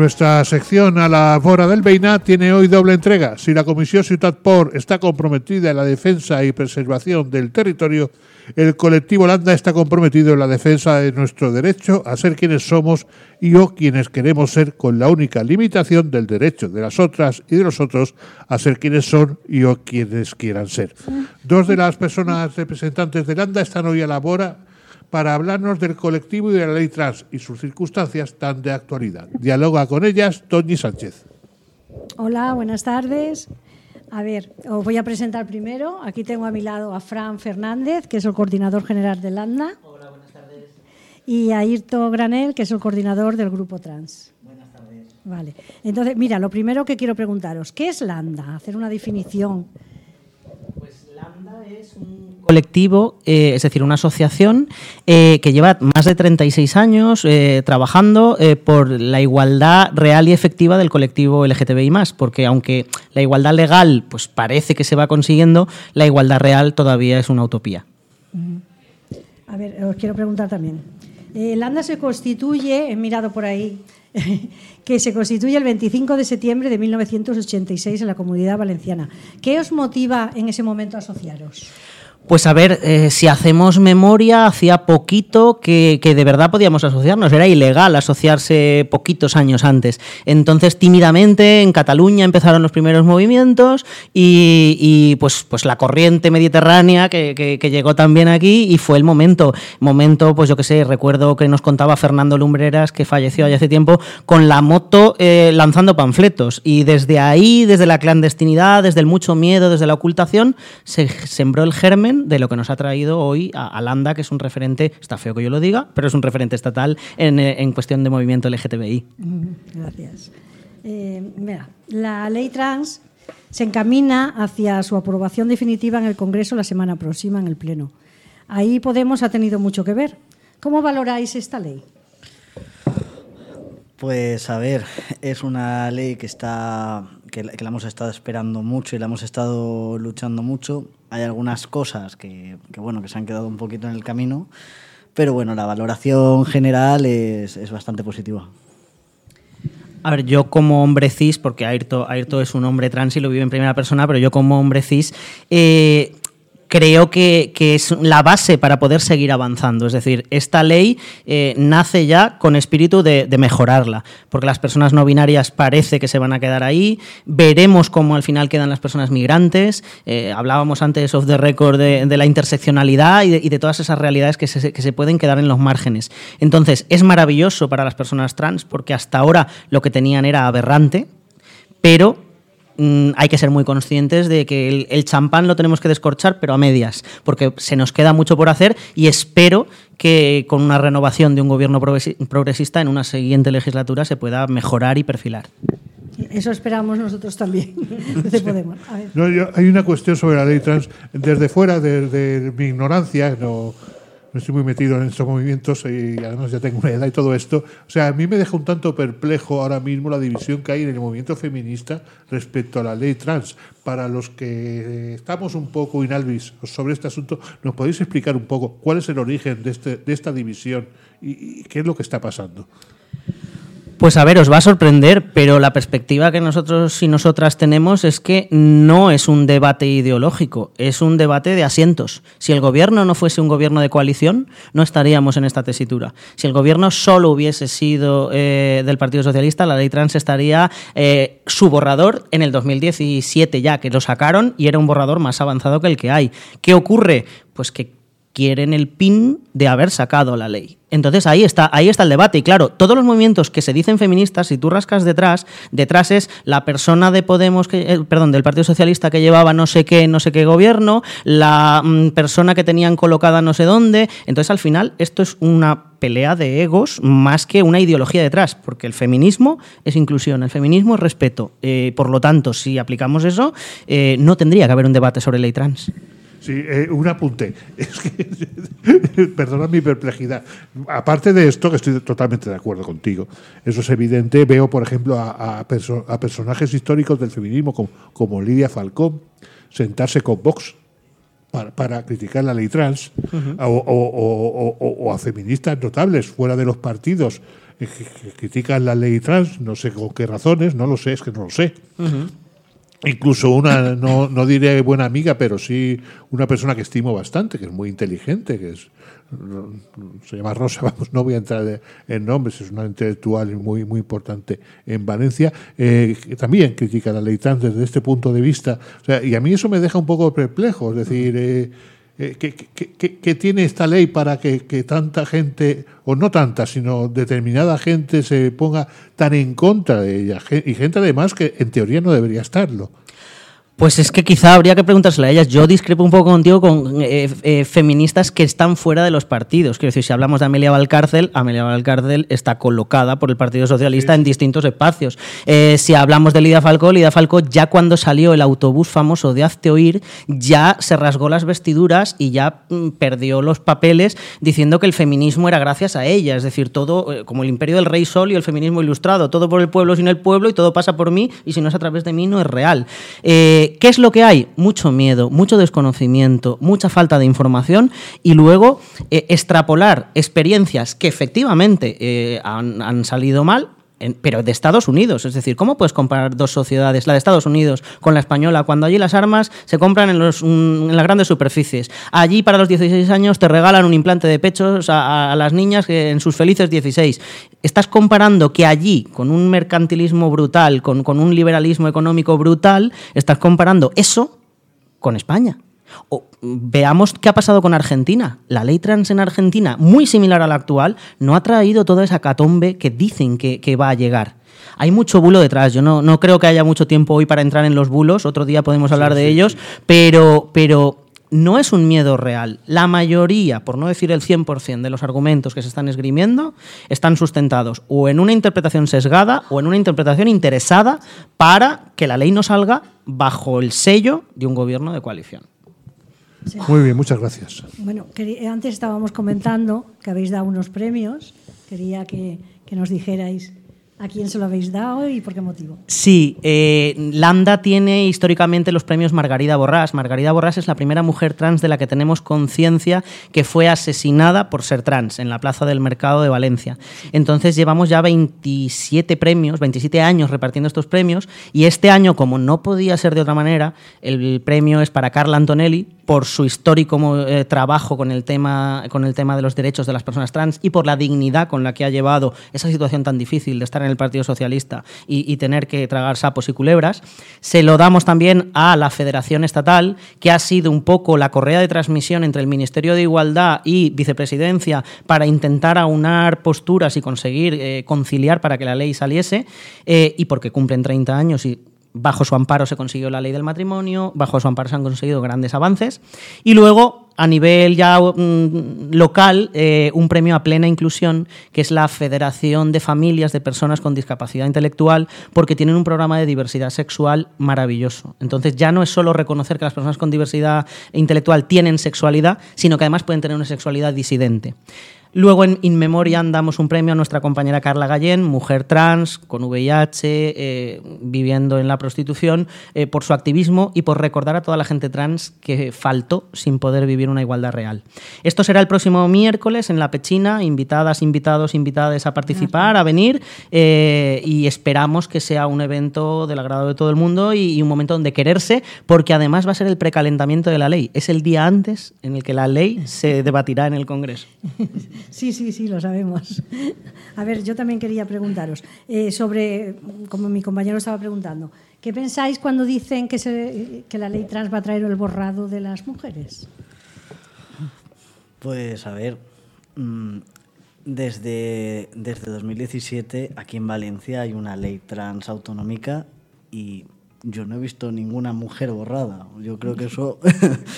Nuestra sección a la Bora del Beina tiene hoy doble entrega. Si la Comisión Ciudad Por está comprometida en la defensa y preservación del territorio, el colectivo Landa está comprometido en la defensa de nuestro derecho a ser quienes somos y o quienes queremos ser con la única limitación del derecho de las otras y de los otros a ser quienes son y o quienes quieran ser. Dos de las personas representantes de Landa están hoy a la Bora para hablarnos del colectivo y de la ley trans y sus circunstancias tan de actualidad. Dialoga con ellas Toñi Sánchez. Hola, buenas tardes. A ver, os voy a presentar primero. Aquí tengo a mi lado a Fran Fernández, que es el coordinador general de LANDA. Hola, buenas tardes. Y a Irto Granel, que es el coordinador del Grupo Trans. Buenas tardes. Vale. Entonces, mira, lo primero que quiero preguntaros, ¿qué es LANDA? Hacer una definición. Es un colectivo, eh, es decir, una asociación eh, que lleva más de 36 años eh, trabajando por la igualdad real y efectiva del colectivo LGTBI+, porque aunque la igualdad legal pues parece que se va consiguiendo, la igualdad real todavía es una utopía. A ver, os quiero preguntar también. Eh, LANDA se constituye, he mirado por ahí, que se constituye el 25 de septiembre de 1986 en la Comunidad Valenciana. ¿Qué os motiva en ese momento a asociaros? Pues a ver, eh, si hacemos memoria, hacía poquito que, que, de verdad podíamos asociarnos. Era ilegal asociarse poquitos años antes. Entonces, tímidamente, en Cataluña empezaron los primeros movimientos y, y pues, pues la corriente mediterránea que, llegó también aquí y fue el momento. Momento, pues yo qué sé, recuerdo que nos contaba Fernando Lumbreras, que falleció hace tiempo, con la moto eh, lanzando panfletos. Y desde ahí, desde la clandestinidad, desde el mucho miedo, desde la ocultación, se sembró el germen de lo que nos ha traído hoy a, a, Landa, que es un referente, está feo que yo lo diga, pero es un referente estatal en, eh, en cuestión de movimiento LGTBI. Gracias. Eh, mira, la ley trans se encamina hacia su aprobación definitiva en el Congreso la semana próxima, en el Pleno. Ahí Podemos ha tenido mucho que ver. ¿Cómo valoráis esta ley? Pues a ver, es una ley que está que, que, la hemos estado esperando mucho y la hemos estado luchando mucho. Hay algunas cosas que, que, bueno que se han quedado un poquito en el camino, pero bueno, la valoración general es, es bastante positiva. A ver, yo como hombre cis, porque Ayrto, Ayrto es un hombre trans y lo vive en primera persona, pero yo como hombre cis, eh, creo que, que, es la base para poder seguir avanzando. Es decir, esta ley eh, nace ya con espíritu de, de, mejorarla, porque las personas no binarias parece que se van a quedar ahí. Veremos cómo al final quedan las personas migrantes. Eh, hablábamos antes of the record de, la interseccionalidad y de, y de, todas esas realidades que se, que se pueden quedar en los márgenes. Entonces, es maravilloso para las personas trans, porque hasta ahora lo que tenían era aberrante, pero Mm, hay que ser muy conscientes de que el, el, champán lo tenemos que descorchar, pero a medias, porque se nos queda mucho por hacer y espero que con una renovación de un gobierno progresista en una siguiente legislatura se pueda mejorar y perfilar. Eso esperamos nosotros también. Podemos. No, yo, hay una cuestión sobre la ley trans. Desde fuera, desde de mi ignorancia, no, no estoy muy metido en estos movimientos y además ya tengo una edad y todo esto. O sea, a mí me deja un tanto perplejo ahora mismo la división que hay en el movimiento feminista respecto a la ley trans. Para los que estamos un poco inalvis sobre este asunto, ¿nos podéis explicar un poco cuál es el origen de, este, de esta división y, y qué es lo que está pasando? Pues a ver, os va a sorprender, pero la perspectiva que nosotros y nosotras tenemos es que no es un debate ideológico, es un debate de asientos. Si el gobierno no fuese un gobierno de coalición, no estaríamos en esta tesitura. Si el gobierno solo hubiese sido eh, del Partido Socialista, la ley trans estaría eh, su borrador en el 2017 ya, que lo sacaron y era un borrador más avanzado que el que hay. ¿Qué ocurre? Pues que quieren el pin de haber sacado la ley. Entonces ahí está, ahí está el debate. Y claro, todos los movimientos que se dicen feministas, si tú rascas detrás, detrás es la persona de Podemos, que, eh, perdón, del Partido Socialista que llevaba no sé qué, no sé qué gobierno, la mm, persona que tenían colocada no sé dónde. Entonces al final esto es una pelea de egos más que una ideología detrás, porque el feminismo es inclusión, el feminismo es respeto. Eh, por lo tanto, si aplicamos eso, eh, no tendría que haber un debate sobre ley trans. Sí, eh, un apunte. Es que, perdona mi perplejidad. Aparte de esto, que estoy totalmente de acuerdo contigo, eso es evidente. Veo, por ejemplo, a, a, perso a personajes históricos del feminismo como, como, Lidia Falcón sentarse con Vox para, criticar la ley trans o, a feministas notables fuera de los partidos que, critican la ley trans, no sé con qué razones, no lo sé, es que no lo sé. Incluso una, no, no diré buena amiga, pero sí una persona que estimo bastante, que es muy inteligente, que es se llama Rosa, vamos, no voy a entrar en nombres, es una intelectual muy, muy importante en Valencia, eh, que también critica la ley trans desde este punto de vista. y a mí eso me deja un poco perplejo, es decir, eh, eh, ¿qué, tiene esta ley para que, que, tanta gente, o no tanta, sino determinada gente se ponga tan en contra de ella? Y gente además que en teoría no debería estarlo. Pues es que quizá habría que preguntárselo a ellas. Yo discrepo un poco contigo con eh, eh, feministas que están fuera de los partidos. Quiero decir, si hablamos de Amelia Valcárcel, Amelia Valcárcel está colocada por el Partido Socialista en distintos espacios. Eh, si hablamos de Lidia Falcó, Lidia Falcó ya cuando salió el autobús famoso de Hazte Oír, ya se rasgó las vestiduras y ya mm, perdió los papeles diciendo que el feminismo era gracias a ella. Es decir, todo como el imperio del rey sol y el feminismo ilustrado. Todo por el pueblo sin el pueblo y todo pasa por mí y si no es a través de mí no es real. ¿Qué es lo que hay? Mucho miedo, mucho desconocimiento, mucha falta de información y luego eh, extrapolar experiencias que efectivamente eh, han, salido mal pero de Estados Unidos. Es decir, ¿cómo puedes comparar dos sociedades, la de Estados Unidos con la española, cuando allí las armas se compran en, los, en las grandes superficies? Allí para los 16 años te regalan un implante de pechos a, las niñas en sus felices 16. Estás comparando que allí, con un mercantilismo brutal, con, con un liberalismo económico brutal, estás comparando eso con España. O veamos qué ha pasado con Argentina. La ley trans en Argentina, muy similar a la actual, no ha traído toda esa catombe que dicen que, va a llegar. Hay mucho bulo detrás. Yo no, no, creo que haya mucho tiempo hoy para entrar en los bulos. Otro día podemos hablar de ellos. Pero, pero no es un miedo real. La mayoría, por no decir el 100% de los argumentos que se están esgrimiendo, están sustentados o en una interpretación sesgada o en una interpretación interesada para que la ley no salga bajo el sello de un gobierno de coalición. Muy bien, muchas gracias. Bueno, antes estábamos comentando que habéis dado unos premios. Quería que, que nos dijerais ¿A quién se lo habéis dado y por qué motivo? Sí, eh, Lambda tiene históricamente los premios Margarida Borrás. Margarida Borrás es la primera mujer trans de la que tenemos conciencia que fue asesinada por ser trans en la Plaza del Mercado de Valencia. Entonces llevamos ya 27 premios, 27 años repartiendo estos premios y este año, como no podía ser de otra manera, el premio es para Carla Antonelli, por su histórico eh, trabajo con el, tema, con el tema de los derechos de las personas trans y por la dignidad con la que ha llevado esa situación tan difícil de estar en el Partido Socialista y, tener que tragar sapos y culebras. Se lo damos también a la Federación Estatal, que ha sido un poco la correa de transmisión entre el Ministerio de Igualdad y Vicepresidencia para intentar aunar posturas y conseguir eh, conciliar para que la ley saliese, eh, y porque cumplen 30 años y Bajo su amparo se consiguió la ley del matrimonio, bajo su amparo se han conseguido grandes avances. Y luego, a nivel ya mm, local, eh, un premio a plena inclusión, que es la Federación de Familias de Personas con Discapacidad Intelectual, porque tienen un programa de diversidad sexual maravilloso. Entonces, ya no es solo reconocer que las personas con diversidad intelectual tienen sexualidad, sino que además pueden tener una sexualidad disidente. Luego en In Memoriam damos un premio a nuestra compañera Carla Gallén, mujer trans, con VIH, eh, viviendo en la prostitución, eh, por su activismo y por recordar a toda la gente trans que faltó sin poder vivir una igualdad real. Esto será el próximo miércoles en La Pechina, invitadas, invitados, invitadas a participar, a venir eh, y esperamos que sea un evento del agrado de todo el mundo y, y un momento donde quererse, porque además va a ser el precalentamiento de la ley. Es el día antes en el que la ley se debatirá en el Congreso. Sí, sí, sí, lo sabemos. A ver, yo también quería preguntaros eh, sobre, como mi compañero estaba preguntando, ¿qué pensáis cuando dicen que, se, que la ley trans va a traer el borrado de las mujeres? Pues a ver, mm, desde, desde 2017 aquí en Valencia hay una ley trans autonómica y yo no he visto ninguna mujer borrada. Yo creo que eso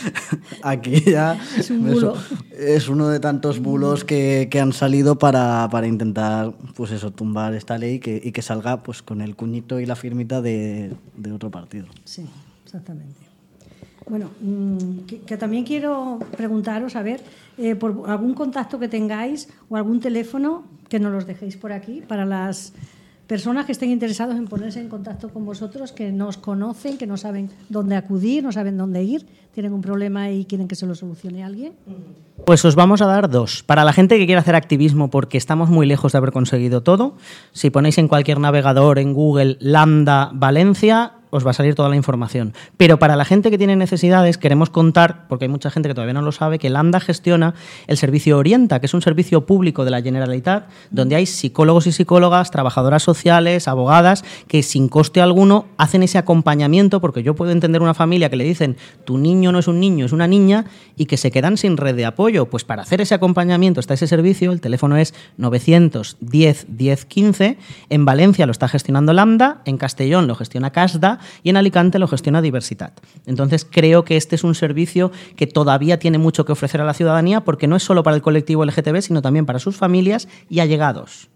aquí ya es, un bulo. es uno de tantos bulos que, que han salido para, para, intentar pues eso, tumbar esta ley que, y que salga pues con el cuñito y la firmita de, de otro partido. Sí, exactamente. Bueno, mm, que, también quiero preguntaros, a ver, eh, por algún contacto que tengáis o algún teléfono que nos los dejéis por aquí para las personas que estén interesados en ponerse en contacto con vosotros, que nos conocen, que no saben dónde acudir, no saben dónde ir, tienen un problema y quieren que se lo solucione alguien? Pues os vamos a dar dos. Para la gente que quiere hacer activismo porque estamos muy lejos de haber conseguido todo, si ponéis en cualquier navegador, en Google, Lambda Valencia, os va a salir toda la información. Pero para la gente que tiene necesidades, queremos contar, porque hay mucha gente que todavía no lo sabe, que Lambda gestiona el servicio Orienta, que es un servicio público de la Generalitat, donde hay psicólogos y psicólogas, trabajadoras sociales, abogadas, que sin coste alguno hacen ese acompañamiento, porque yo puedo entender una familia que le dicen, tu niño no es un niño, es una niña, y que se quedan sin red de apoyo. Pues para hacer ese acompañamiento está ese servicio, el teléfono es 910 1015, en Valencia lo está gestionando Lambda, en Castellón lo gestiona Casda, y en Alicante lo gestiona Diversidad. Entonces creo que este es un servicio que todavía tiene mucho que ofrecer a la ciudadanía porque no es solo para el colectivo LGTB, sino también para sus familias y allegados.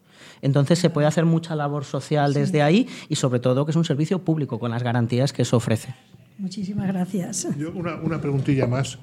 Entonces se puede hacer mucha labor social desde ahí y sobre todo que es un servicio público con las garantías que eso ofrece. Muchísimas gracias. Yo una, preguntilla más.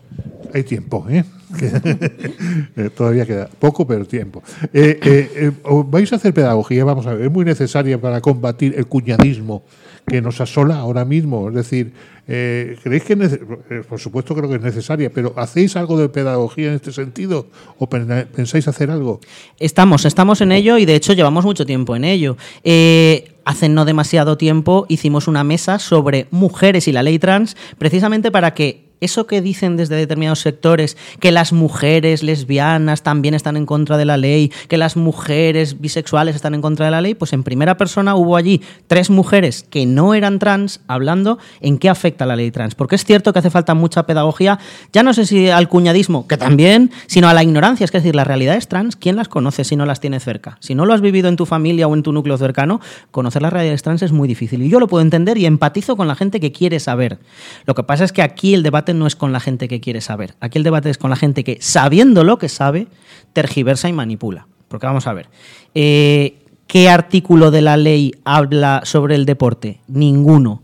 Hay tiempo, ¿eh? eh todavía queda poco, pero tiempo. Eh, eh, ¿Vais a hacer pedagogía? Vamos a ver, es muy necesaria para combatir el cuñadismo que nos asola ahora mismo. Es decir, eh, ¿creéis que, eh, por supuesto creo que es necesaria, pero ¿hacéis algo de pedagogía en este sentido o pensáis hacer algo? Estamos, estamos en ello y de hecho llevamos mucho tiempo en ello. Eh, hace no demasiado tiempo hicimos una mesa sobre mujeres y la ley trans precisamente para que eso que dicen desde determinados sectores, que las mujeres lesbianas también están en contra de la ley, que las mujeres bisexuales están en contra de la ley, pues en primera persona hubo allí tres mujeres que no eran trans hablando en qué afecta la ley trans. Porque es cierto que hace falta mucha pedagogía, ya no sé si al cuñadismo, que también, sino a la ignorancia. Es decir, las realidades trans, ¿quién las conoce si no las tiene cerca? Si no lo has vivido en tu familia o en tu núcleo cercano, conocer las realidades trans es muy difícil. Y yo lo puedo entender y empatizo con la gente que quiere saber. Lo que pasa es que aquí el debate no es con la gente que quiere saber. Aquí el debate es con la gente que, sabiendo lo que sabe, tergiversa y manipula. Porque vamos a ver, eh, ¿qué artículo de la ley habla sobre el deporte? Ninguno.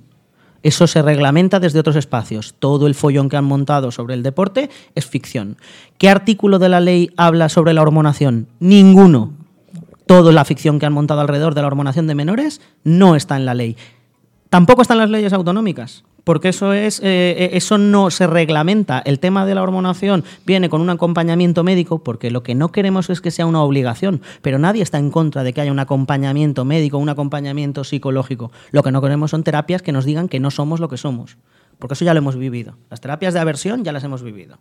Eso se reglamenta desde otros espacios. Todo el follón que han montado sobre el deporte es ficción. ¿Qué artículo de la ley habla sobre la hormonación? Ninguno. Toda la ficción que han montado alrededor de la hormonación de menores no está en la ley. Tampoco están las leyes autonómicas porque eso es eh, eh, eso no se reglamenta. El tema de la hormonación viene con un acompañamiento médico, porque lo que no queremos es que sea una obligación, pero nadie está en contra de que haya un acompañamiento médico, un acompañamiento psicológico. Lo que no queremos son terapias que nos digan que no somos lo que somos porque eso ya lo hemos vivido. Las terapias de aversión ya las hemos vivido.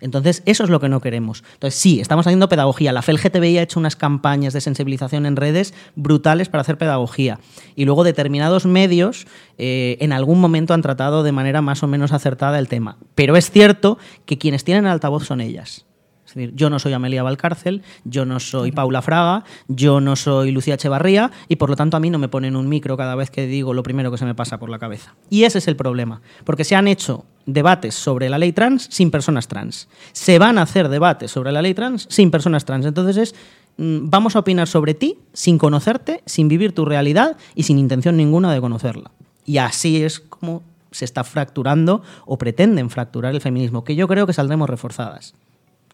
Entonces, eso es lo que no queremos. Entonces, sí, estamos haciendo pedagogía. La FELGTBI ha hecho unas campañas de sensibilización en redes brutales para hacer pedagogía. Y luego determinados medios eh, en algún momento han tratado de manera más o menos acertada el tema. Pero es cierto que quienes tienen altavoz son ellas. Es decir, yo no soy Amelia Valcárcel, yo no soy Paula Fraga, yo no soy Lucía Echevarría y por lo tanto a mí no me ponen un micro cada vez que digo lo primero que se me pasa por la cabeza. Y ese es el problema, porque se han hecho debates sobre la ley trans sin personas trans. Se van a hacer debates sobre la ley trans sin personas trans. Entonces es mm, vamos a opinar sobre ti sin conocerte, sin vivir tu realidad y sin intención ninguna de conocerla. Y así es como se está fracturando o pretenden fracturar el feminismo, que yo creo que saldremos reforzadas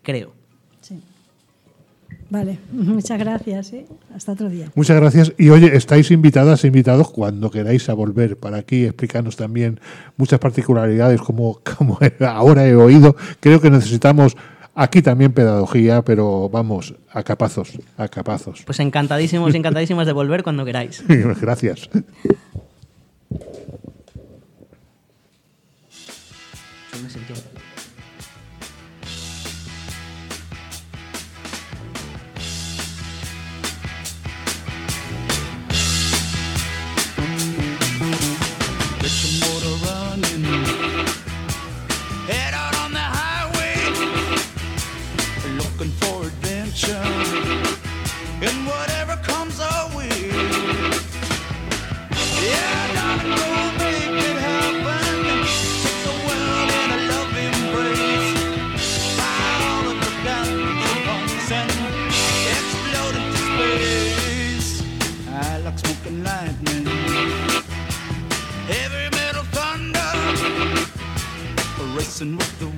creo. Sí. Vale, muchas gracias. ¿eh? Hasta otro día. Muchas gracias. Y oye, estáis invitadas, invitados cuando queráis a volver para aquí, explicarnos también muchas particularidades como, como ahora he oído. Creo que necesitamos aquí también pedagogía, pero vamos, a capazos, a capazos. Pues encantadísimos, encantadísimas de volver cuando queráis. gracias. and whatever comes our way. Yeah, go make it happen. Take the world in a embrace. All the space. I like smoking lightning. Heavy metal thunder, racing with the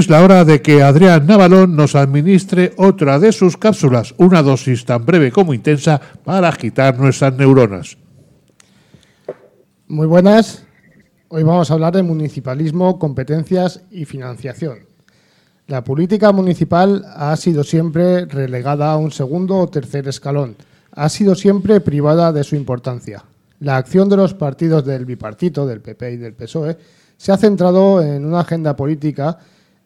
Es la hora de que Adrián Navalón nos administre otra de sus cápsulas, una dosis tan breve como intensa para agitar nuestras neuronas. Muy buenas. Hoy vamos a hablar de municipalismo, competencias y financiación. La política municipal ha sido siempre relegada a un segundo o tercer escalón. Ha sido siempre privada de su importancia. La acción de los partidos del bipartito, del PP y del PSOE, se ha centrado en una agenda política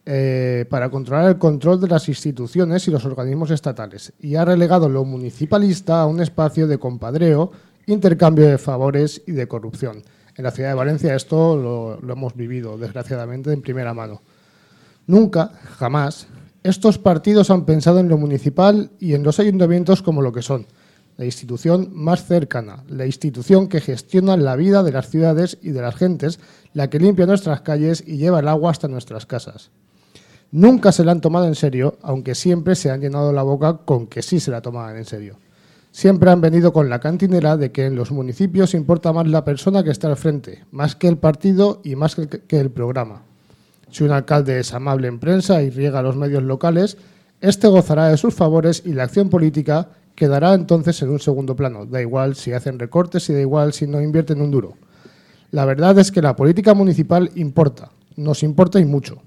eh, para controlar el control de las instituciones y los organismos estatales y ha relegado lo municipalista a un espacio de compadreo, intercambio de favores y de corrupción. En la ciudad de Valencia esto lo, lo hemos vivido, desgraciadamente, en primera mano. Nunca, jamás, estos partidos han pensado en lo municipal y en los ayuntamientos como lo que son, la institución más cercana, la institución que gestiona la vida de las ciudades y de las gentes, la que limpia nuestras calles y lleva el agua hasta nuestras casas. Nunca se la han tomado en serio, aunque siempre se han llenado la boca con que sí se la tomaban en serio. Siempre han venido con la cantinera de que en los municipios importa más la persona que está al frente, más que el partido y más que el programa. Si un alcalde es amable en prensa y riega a los medios locales, este gozará de sus favores y la acción política quedará entonces en un segundo plano. Da igual si hacen recortes y da igual si no invierten un duro. La verdad es que la política municipal importa, nos importa y mucho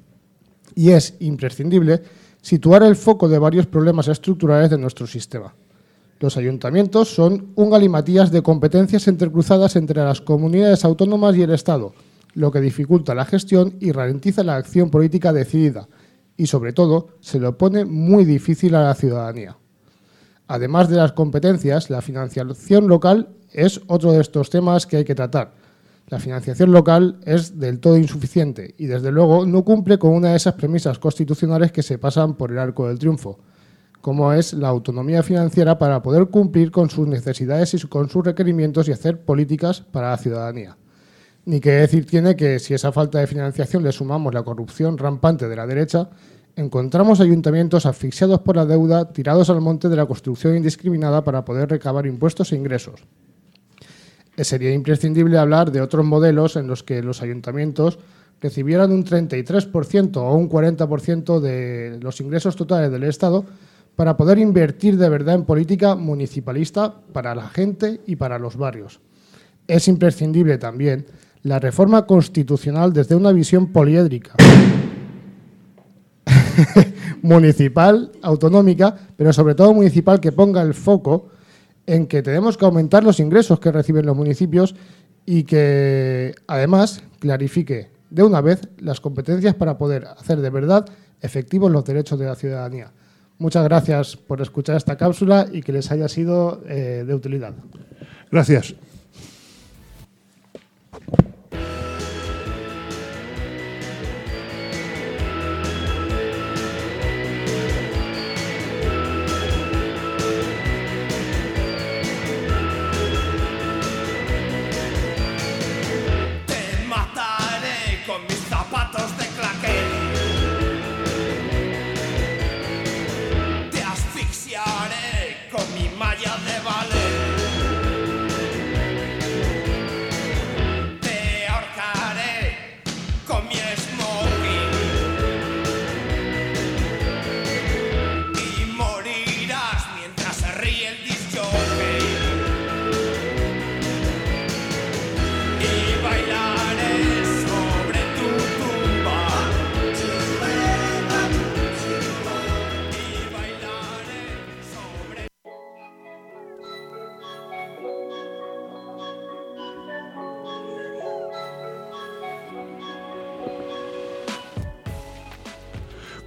y es imprescindible situar el foco de varios problemas estructurales de nuestro sistema. Los ayuntamientos son un galimatías de competencias entrecruzadas entre las comunidades autónomas y el Estado, lo que dificulta la gestión y ralentiza la acción política decidida y, sobre todo, se lo pone muy difícil a la ciudadanía. Además de las competencias, la financiación local es otro de estos temas que hay que tratar la financiación local es del todo insuficiente y, desde luego, no cumple con una de esas premisas constitucionales que se pasan por el arco del triunfo, como es la autonomía financiera para poder cumplir con sus necesidades y con sus requerimientos y hacer políticas para la ciudadanía. Ni que decir tiene que si esa falta de financiación le sumamos la corrupción rampante de la derecha, encontramos ayuntamientos asfixiados por la deuda, tirados al monte de la construcción indiscriminada para poder recabar impuestos e ingresos sería imprescindible hablar de otros modelos en los que los ayuntamientos recibieran un 33% o un 40% de los ingresos totales del Estado para poder invertir de verdad en política municipalista para la gente y para los barrios. Es imprescindible también la reforma constitucional desde una visión poliédrica, municipal, autonómica, pero sobre todo municipal que ponga el foco en que tenemos que aumentar los ingresos que reciben los municipios y que además clarifique de una vez las competencias para poder hacer de verdad efectivos los derechos de la ciudadanía. Muchas gracias por escuchar esta cápsula y que les haya sido eh, de utilidad. Gracias.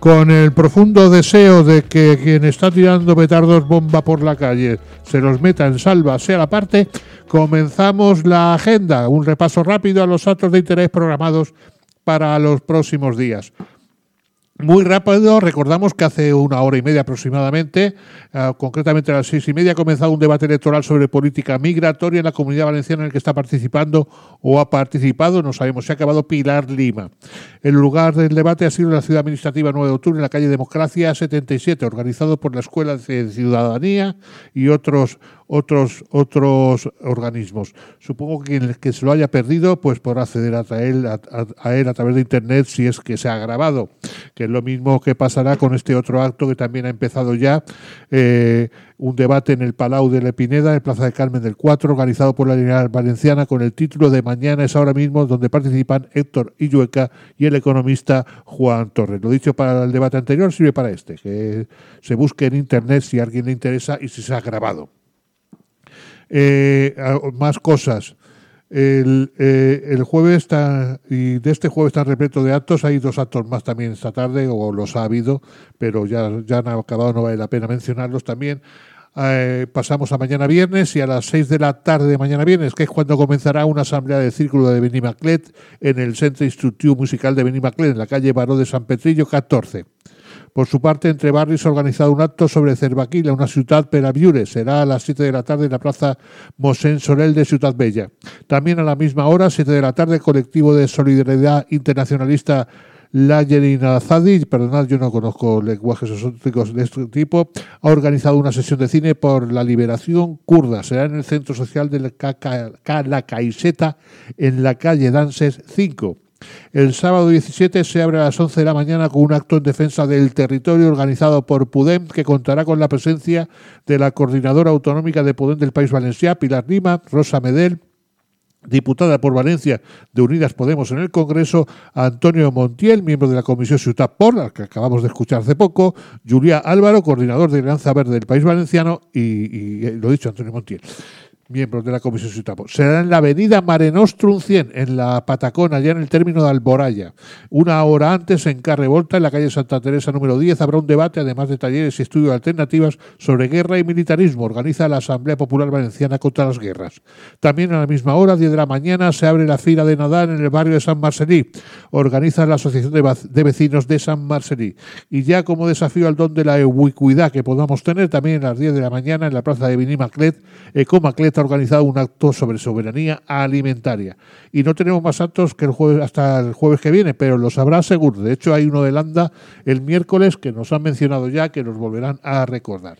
Con el profundo deseo de que quien está tirando petardos bomba por la calle se los meta en salva, sea la parte, Comenzamos la agenda, un repaso rápido a los actos de interés programados para los próximos días. Muy rápido, recordamos que hace una hora y media aproximadamente, uh, concretamente a las seis y media, ha comenzado un debate electoral sobre política migratoria en la comunidad valenciana en el que está participando o ha participado, no sabemos, se ha acabado Pilar Lima. El lugar del debate ha sido en la ciudad administrativa 9 de octubre, en la calle Democracia 77, organizado por la Escuela de Ciudadanía y otros otros, otros organismos. Supongo que quien que se lo haya perdido pues podrá acceder a él a, a, él a través de Internet si es que se ha grabado, que es lo mismo que pasará con este otro acto que también ha empezado ya, eh, un debate en el Palau de la Pineda, en Plaza de Carmen del 4, organizado por la General Valenciana con el título de Mañana es ahora mismo, donde participan Héctor Illueca y el economista Juan Torres. Lo dicho para el debate anterior sirve para este, que se busque en Internet si a alguien le interesa y si se ha grabado. Eh, más cosas. El, eh, el, jueves está, y de este jueves está repleto de actos, hay dos actos más también esta tarde, o los ha habido, pero ya, ya han acabado, no vale la pena mencionarlos también. Eh, pasamos a mañana viernes y a las 6 de la tarde de mañana viernes, que es cuando comenzará una asamblea del Círculo de Benimaclet en el Centro Instructivo Musical de Benimaclet, en la calle Baró de San Petrillo 14. Por su parte, entre barrios ha organizado un acto sobre Cervaquila, una ciudad per a viure. Será a las 7 de la tarde en la plaza Mosén Sorel de Ciudad Bella. También a la misma hora, 7 de la tarde, el colectivo de solidaridad internacionalista la Zadi, perdonad, yo no conozco lenguajes exóticos de este tipo, ha organizado una sesión de cine por la liberación kurda. Será en el Centro Social de la Caiseta, en la calle Danses 5. El sábado 17 se abre a las 11 de la mañana con un acto en defensa del territorio organizado por PUDEM que contará con la presencia de la coordinadora autonómica de PUDEM del País Valenciano, Pilar Lima, Rosa Medel, diputada por Valencia de Unidas Podemos en el Congreso, Antonio Montiel, miembro de la Comisión Ciudad Por, al que acabamos de escuchar hace poco, Julia Álvaro, coordinador de Alianza Verde del País Valenciano, y, y lo dicho, Antonio Montiel miembros de la Comisión Sutapo. Será en la avenida Mare Nostrum 100, en la Patacona, allá en el término de Alboraya. Una hora antes, en Carrevolta, en la calle Santa Teresa número 10, habrá un debate, además de talleres y estudios alternativas sobre guerra y militarismo. Organiza la Asamblea Popular Valenciana contra las Guerras. También a la misma hora, 10 de la mañana, se abre la fila de Nadal en el barrio de San Marcelí. Organiza la Asociación de Vecinos de San Marcelí. Y ya como desafío al don de la ubicuidad que podamos tener, también a las 10 de la mañana, en la plaza de Vinimaclet, Ecomaclet organizado un acto sobre soberanía alimentaria. Y no tenemos más actos que el jueves, hasta el jueves que viene, pero lo sabrá seguro. De hecho, hay uno de Landa el miércoles que nos han mencionado ya, que nos volverán a recordar.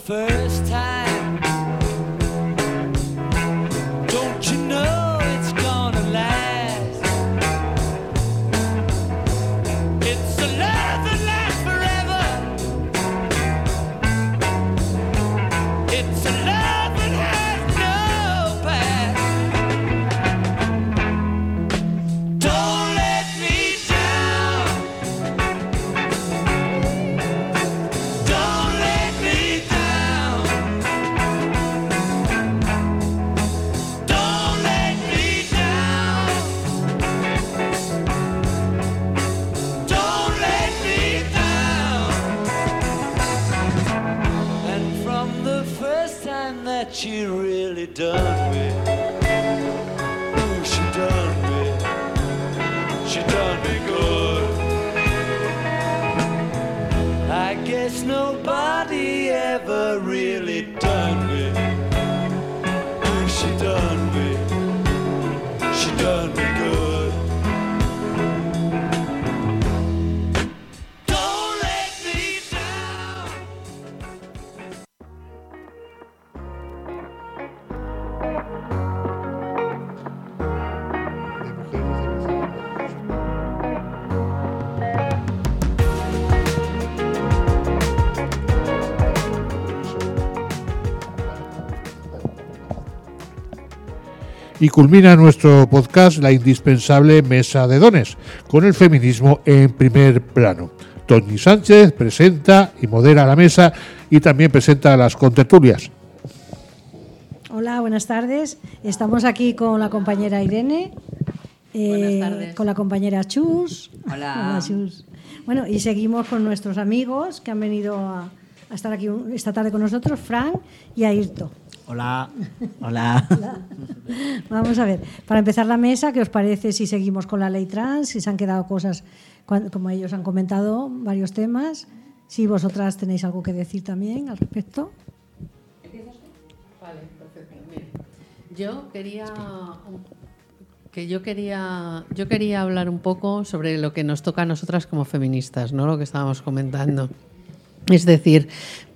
First time. Y culmina nuestro podcast la indispensable mesa de dones, con el feminismo en primer plano. Tony Sánchez presenta y modera la mesa y también presenta las contertulias. Hola, buenas tardes. Estamos aquí con la compañera Irene, eh, Buenas tardes. con la compañera Chus. Hola. Chus. Bueno, y seguimos con nuestros amigos que han venido a, a estar aquí esta tarde con nosotros, Frank y Ayrto. Hola. Hola. Vamos a ver, para empezar la mesa, ¿qué os parece si seguimos con la ley trans? Si se han quedado cosas, como ellos han comentado, varios temas. Si vosotras tenéis algo que decir también al respecto. Vale, perfecto. Mira, yo quería que yo quería yo quería hablar un poco sobre lo que nos toca a nosotras como feministas, ¿no? Lo que estábamos comentando. Es decir,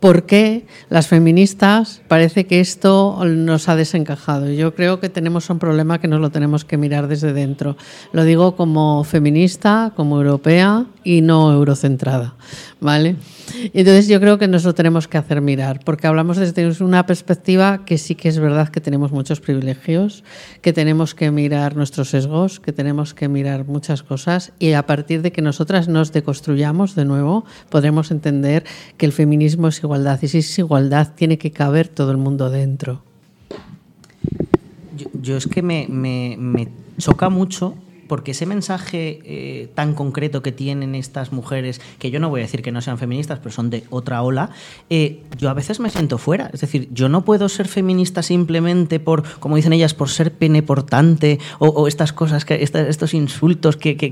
¿por qué las feministas parece que esto nos ha desencajado? Yo creo que tenemos un problema que nos lo tenemos que mirar desde dentro. Lo digo como feminista, como europea y no eurocentrada, ¿vale? Entonces yo creo que nos lo tenemos que hacer mirar, porque hablamos desde una perspectiva que sí que es verdad que tenemos muchos privilegios, que tenemos que mirar nuestros sesgos, que tenemos que mirar muchas cosas y a partir de que nosotras nos deconstruyamos de nuevo, podremos entender que el feminismo es igualdad y si es igualdad tiene que caber todo el mundo dentro. Yo, yo es que me, me- me choca mucho porque ese mensaje eh, tan concreto que tienen estas mujeres, que yo no voy a decir que no sean feministas, pero son de otra ola, eh, yo a veces me siento fuera. Es decir, yo no puedo ser feminista simplemente por, como dicen ellas, por ser pene portante o, o estas cosas, que, estos insultos que- que-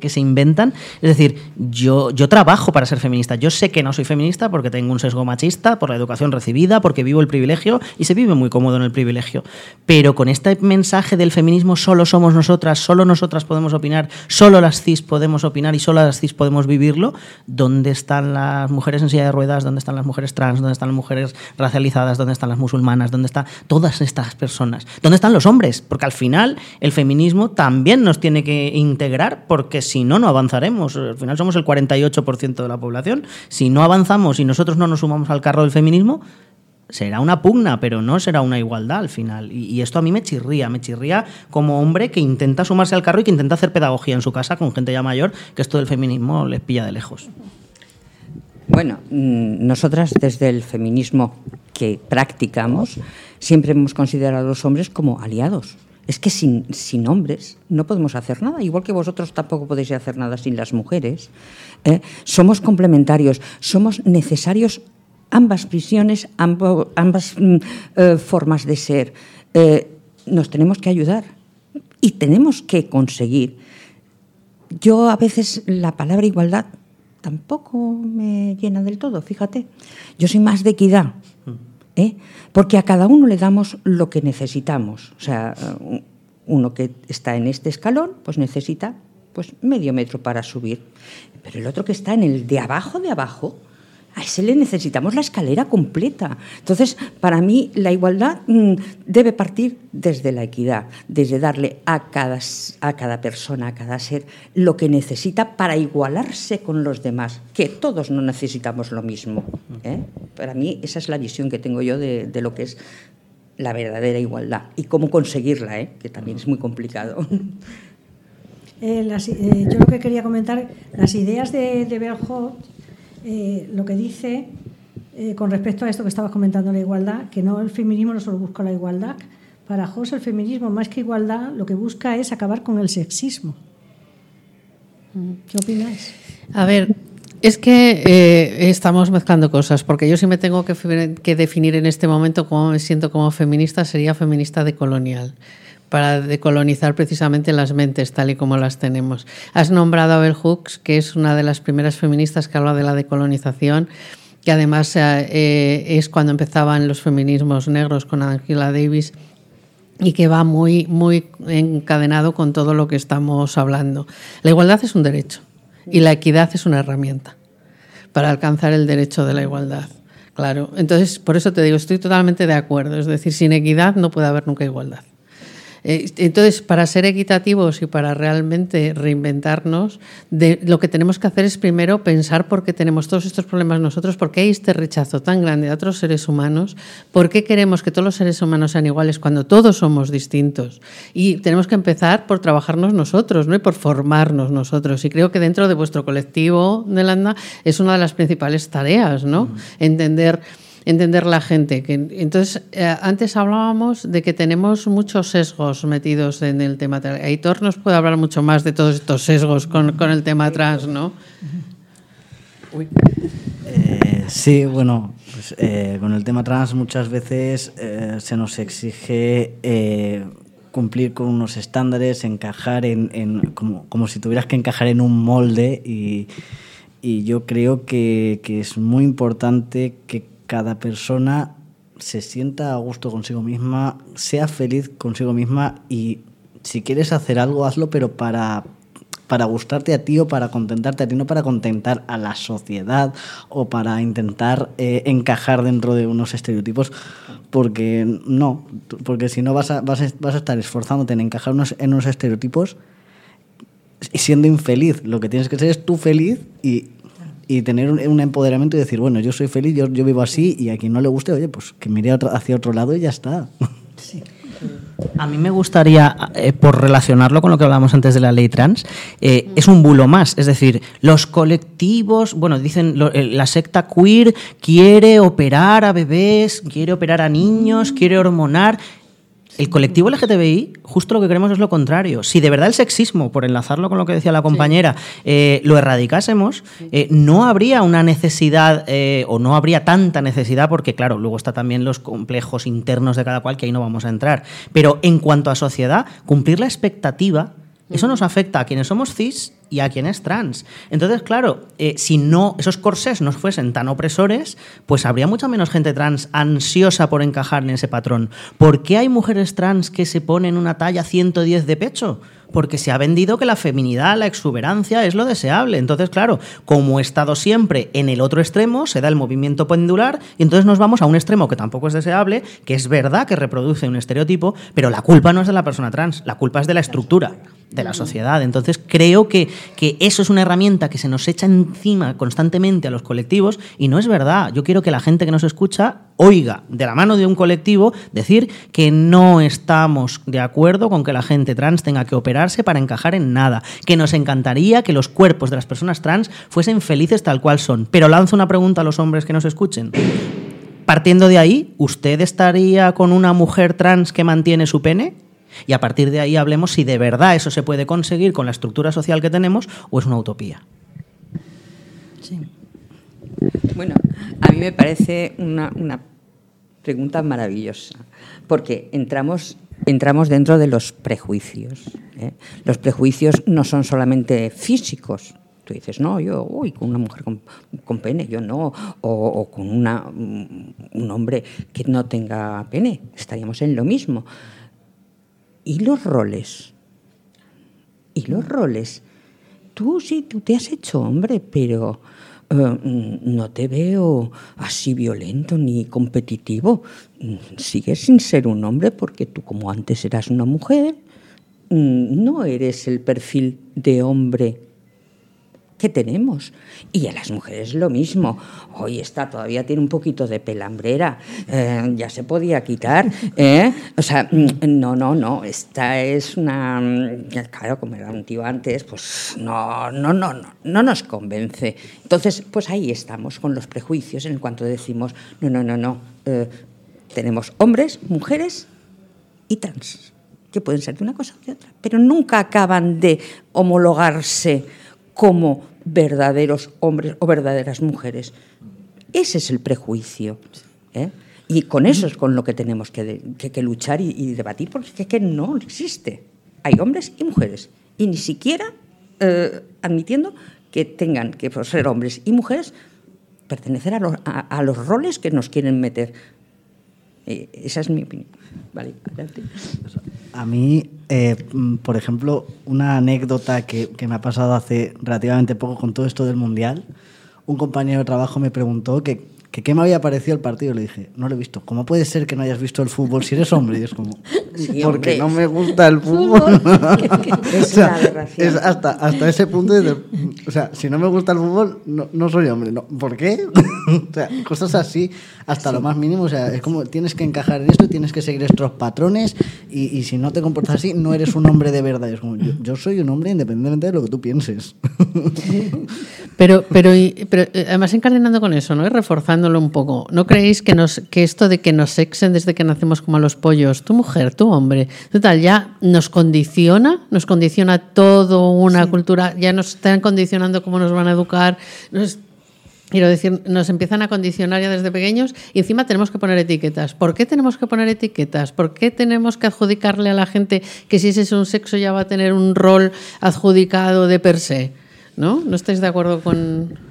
que se inventan. Es decir, yo, yo trabajo para ser feminista. Yo sé que no soy feminista porque tengo un sesgo machista, por la educación recibida, porque vivo el privilegio y se vive muy cómodo en el privilegio. Pero con este mensaje del feminismo solo somos nosotras, solo nosotras podemos opinar, solo las cis podemos opinar y solo las cis podemos vivirlo, ¿dónde están las mujeres en silla de ruedas? ¿Dónde están las mujeres trans? ¿Dónde están las mujeres racializadas? ¿Dónde están las musulmanas? ¿Dónde están todas estas personas? ¿Dónde están los hombres? Porque al final el feminismo también nos tiene que integrar porque si no, no avanzaremos. Al final somos el 48% de la población. Si no avanzamos y nosotros no nos sumamos al carro del feminismo, será una pugna, pero no será una igualdad al final. Y, esto a mí me chirría, me chirría como hombre que intenta sumarse al carro y que intenta hacer pedagogía en su casa con gente ya mayor, que esto del feminismo les pilla de lejos. Bueno, mm, nosotras desde el feminismo que practicamos siempre hemos considerado a los hombres como aliados. Es que sin, sin hombres no podemos hacer nada, igual que vosotros tampoco podéis hacer nada sin las mujeres. ¿eh? Somos complementarios, somos necesarios ambas visiones, ambas mm, eh, formas de ser. Eh, nos tenemos que ayudar y tenemos que conseguir yo a veces la palabra igualdad tampoco me llena del todo, fíjate. Yo soy más de equidad, ¿eh? porque a cada uno le damos lo que necesitamos. O sea, uno que está en este escalón, pues necesita pues medio metro para subir. Pero el otro que está en el de abajo de abajo, a ese le necesitamos la escalera completa. Entonces, para mí, la igualdad mm, debe partir desde la equidad, desde darle a cada, a cada persona, a cada ser, lo que necesita para igualarse con los demás, que todos no necesitamos lo mismo. ¿eh? Para mí, esa es la visión que tengo yo de, lo que es la verdadera igualdad y cómo conseguirla, ¿eh? que también es muy complicado. Eh, las- yo lo que quería comentar, las ideas de, de eh, lo que dice eh, con respecto a esto que estabas comentando, la igualdad, que no el feminismo no solo busca la igualdad. Para Hobbes el feminismo, más que igualdad, lo que busca es acabar con el sexismo. ¿Qué opináis? A ver, Es que eh, estamos mezclando cosas, porque yo si me tengo que definir en este momento cómo me siento como feminista, sería feminista decolonial, para decolonizar precisamente las mentes tal y como las tenemos. Has nombrado a Bell Hooks, que es una de las primeras feministas que habla de la decolonización, que además eh, eh, es cuando empezaban los feminismos negros con Angela Davis y que va muy, muy encadenado con todo lo que estamos hablando. La igualdad es un derecho y la equidad es una herramienta para alcanzar el derecho de la igualdad. Claro, entonces por eso te digo, estoy totalmente de acuerdo. Es decir, sin equidad no puede haber nunca igualdad. Eh, Entonces, para ser equitativos y para realmente reinventarnos, de, lo que tenemos que hacer es primero pensar por qué tenemos todos estos problemas nosotros, por qué hay este rechazo tan grande a otros seres humanos, por qué queremos que todos los seres humanos sean iguales cuando todos somos distintos. Y tenemos que empezar por trabajarnos nosotros ¿no? y por formarnos nosotros. Y creo que dentro de vuestro colectivo, Nelanda, es una de las principales tareas, ¿no? Entender entender la gente. Que, entonces, eh, antes hablábamos de que tenemos muchos sesgos metidos en el tema trans. Aitor nos puede hablar mucho más de todos estos sesgos con, con el tema trans, ¿no? Uy. Eh, sí, bueno, pues, eh, con el tema trans muchas veces eh, se nos exige eh, cumplir con unos estándares, encajar en, en- como, como si tuvieras que encajar en un molde y, y yo creo que, que es muy importante que cada persona se sienta a gusto consigo misma, sea feliz consigo misma y si quieres hacer algo, hazlo, pero para, para gustarte a ti o para contentarte a ti, no para contentar a la sociedad o para intentar eh, encajar dentro de unos estereotipos, porque no, porque si no vas a, vas a, vas a estar esforzándote en encajar unos, en unos estereotipos y siendo infeliz. Lo que tienes que ser es tú feliz y, y tener un, un empoderamiento y decir, bueno, yo soy feliz, yo, yo vivo así y a quien no le guste, oye, pues que mire otro- hacia otro lado y ya está. A mí me gustaría, eh, por relacionarlo con lo que hablábamos antes de la ley trans, eh, es un bulo más. Es decir, los colectivos, bueno, dicen, lo- eh, la secta queer quiere operar a bebés, quiere operar a niños, quiere hormonar. El colectivo LGTBI, justo lo que queremos es lo contrario. Si de verdad el sexismo, por enlazarlo con lo que decía la compañera, eh, lo erradicásemos, eh, no habría una necesidad eh, o no habría tanta necesidad, porque claro, luego está también los complejos internos de cada cual, que ahí no vamos a entrar. Pero en cuanto a sociedad, cumplir la expectativa, eso nos afecta a quienes somos cis y a quienes trans. Entonces, claro, eh, si no esos corsés no fuesen tan opresores, pues habría mucha menos gente trans ansiosa por encajar en ese patrón. ¿Por qué hay mujeres trans que se ponen una talla 110 de pecho? Porque se ha vendido que la feminidad, la exuberancia es lo deseable. Entonces, claro, como he estado siempre en el otro extremo, se da el movimiento pendular y entonces nos vamos a un extremo que tampoco es deseable, que es verdad que reproduce un estereotipo, pero la culpa no es de la persona trans, la culpa es de la estructura de la sociedad. Entonces creo que, que eso es una herramienta que se nos echa encima constantemente a los colectivos y no es verdad. Yo quiero que la gente que nos escucha oiga de la mano de un colectivo decir que no estamos de acuerdo con que la gente trans tenga que para encajar en nada, que nos encantaría que los cuerpos de las personas trans fuesen felices tal cual son. Pero lanzo una pregunta a los hombres que nos escuchen. Partiendo de ahí, ¿usted estaría con una mujer trans que mantiene su pene? Y a partir de ahí hablemos si de verdad eso se puede conseguir con la estructura social que tenemos o es una utopía. Bueno, a mí me parece una, una pregunta maravillosa, porque entramos, entramos dentro de los prejuicios. ¿eh? Los prejuicios no son solamente físicos. Tú dices, no, yo, uy, con una mujer con, con pene, yo no, o, o con una, un hombre que no tenga pene, estaríamos en lo mismo. ¿Y los roles? ¿Y los roles? Tú sí, tú te has hecho hombre, pero eh, no te veo así violento ni competitivo. Sigues sin ser un hombre porque tú como antes eras una mujer, mm, no eres el perfil de hombre que tenemos. Y a las mujeres lo mismo. Hoy está, todavía tiene un poquito de pelambrera, eh, ya se podía quitar. ¿eh? O sea, mm, no, no, no, esta es una... mm, Claro, como era un tío antes, pues no, no, no, no, no nos convence. Entonces, pues ahí estamos con los prejuicios en cuanto decimos, no, no, no, no, eh, tenemos hombres, mujeres y trans, que pueden ser de una cosa o de otra, pero nunca acaban de homologarse como verdaderos hombres o verdaderas mujeres. Ese es el prejuicio. ¿eh? Y con eso es con lo que tenemos que, luchar y, debatir, porque es que no existe. Hay hombres y mujeres. Y ni siquiera eh, admitiendo que tengan que por ser hombres y mujeres pertenecer a los, a los roles que nos quieren meter. Eh, esa es mi opinión. Vale, adelante. A mí, eh, mm, por ejemplo, una anécdota que, que me ha pasado hace relativamente poco con todo esto del Mundial, un compañero de trabajo me preguntó que, que qué me había parecido el partido. Le dije, no lo he visto. ¿Cómo puede ser que no hayas visto el fútbol si eres hombre? Y es como, Sí, porque no me gusta el fútbol. Es O sea, una es hasta, hasta ese punto de, o sea, si no me gusta el fútbol, no, no soy hombre. No. ¿Por qué? o sea, cosas así, hasta lo más mínimo. O sea, es como tienes que encajar en esto, tienes que seguir estos patrones y, y si no te comportas así, no eres un hombre de verdad. Es como, yo, yo soy un hombre independientemente de lo que tú pienses. Pero, pero, y- pero eh, además encadenando con eso, ¿no? Y reforzándolo un poco. ¿No creéis que, nos, que esto de que nos sexen desde que nacemos como a los pollos, tu mujer, hombre, total, ya nos condiciona, nos condiciona todo una cultura, ya nos están condicionando cómo nos van a educar, nos, Quiero decir, nos empiezan a condicionar ya desde pequeños y encima tenemos que poner etiquetas. ¿Por qué tenemos que poner etiquetas? ¿Por qué tenemos que adjudicarle a la gente que si ese es un sexo ya va a tener un rol adjudicado de per se? ¿No? ¿No estáis de acuerdo con...?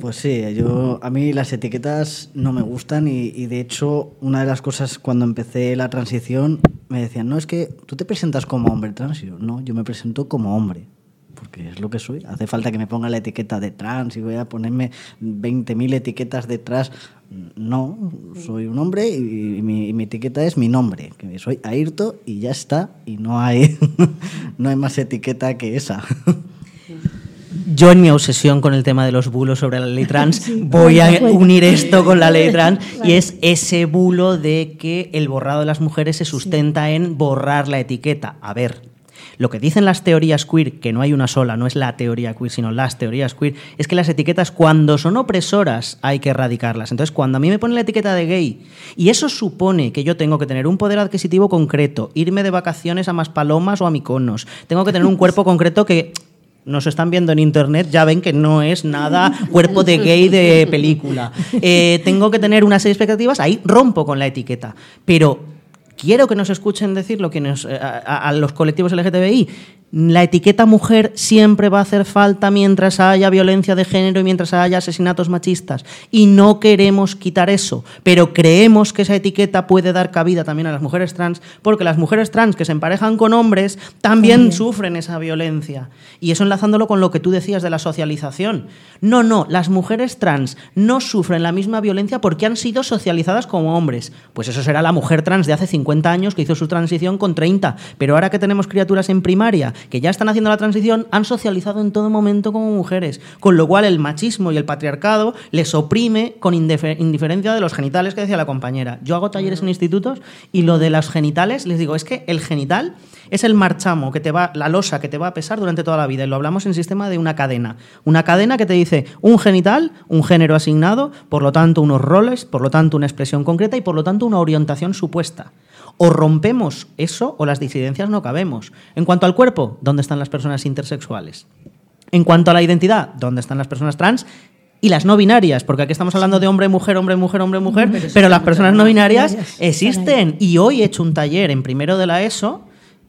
Pues sí, yo a mí las etiquetas no me gustan y, y de hecho una de las cosas cuando empecé la transición me decían, no, es que tú te presentas como hombre trans. Y yo, no, yo me presento como hombre, porque es lo que soy. Hace falta que me ponga la etiqueta de trans y voy a ponerme 20.000 etiquetas detrás. No, soy un hombre y, y mi, y mi etiqueta es mi nombre, que soy Ayrto y ya está, y no hay, no hay más etiqueta que esa. Yo en mi obsesión con el tema de los bulos sobre la ley trans voy a unir esto con la ley trans y es ese bulo de que el borrado de las mujeres se sustenta en borrar la etiqueta. A ver, lo que dicen las teorías queer, que no hay una sola, no es la teoría queer, sino las teorías queer, es que las etiquetas cuando son opresoras hay que erradicarlas. Entonces, cuando a mí me ponen la etiqueta de gay y eso supone que yo tengo que tener un poder adquisitivo concreto, irme de vacaciones a Maspalomas o a Miconos, tengo que tener un cuerpo concreto que nos están viendo en internet, ya ven que no es nada cuerpo de gay de película. Eh, tengo que tener una serie de expectativas, ahí rompo con la etiqueta. Pero quiero que nos escuchen decirlo quienes, eh, a, a- a los colectivos LGTBI. La etiqueta mujer siempre va a hacer falta mientras haya violencia de género y mientras haya asesinatos machistas. Y no queremos quitar eso, pero creemos que esa etiqueta puede dar cabida también a las mujeres trans, porque las mujeres trans que se emparejan con hombres también sufren esa violencia. Y eso enlazándolo con lo que tú decías de la socialización. No, no, las mujeres trans no sufren la misma violencia porque han sido socializadas como hombres. Pues eso será la mujer trans de hace 50 años que hizo su transición con 30. Pero ahora que tenemos criaturas en primaria que ya están haciendo la transición, han socializado en todo momento como mujeres. Con lo cual el machismo y el patriarcado les oprime con indife- indiferencia de los genitales que decía la compañera. Yo hago talleres en institutos y lo de los genitales, les digo, es que el genital es el marchamo que te va, la losa que te va a pesar durante toda la vida. Y lo hablamos en sistema de una cadena. Una cadena que te dice un genital, un género asignado, por lo tanto unos roles, por lo tanto una expresión concreta y por lo tanto una orientación supuesta. O rompemos eso o las disidencias no cabemos. En cuanto al cuerpo, ¿dónde están las personas intersexuales? En cuanto a la identidad, ¿dónde están las personas trans? Y las no binarias, porque aquí estamos hablando de hombre, mujer, hombre, mujer, hombre, mujer, pero las personas no binarias existen. Y hoy he hecho un taller en primero de la ESO,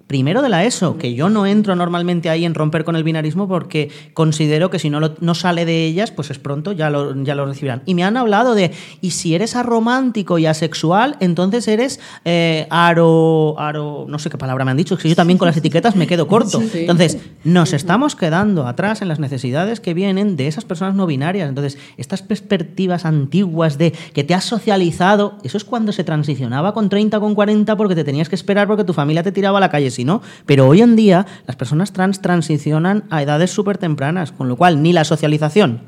primero de la ESO, que yo no entro normalmente ahí en romper con el binarismo porque considero que si no, lo- no sale de ellas, pues es pronto, ya lo, ya lo recibirán. Y me han hablado de, y si eres aromántico y asexual, entonces eres eh, aro, aro, no sé qué palabra me han dicho, es que yo también con las etiquetas me quedo corto. Entonces, nos estamos quedando atrás en las necesidades que vienen de esas personas no binarias. Entonces, estas perspectivas antiguas de que te has socializado, eso es cuando se transicionaba con 30, con 40, porque te tenías que esperar porque tu familia te tiraba a la calle, si no. Pero hoy en día, las personas trans transicionan a edades súper tempranas, con lo cual ni la socialización,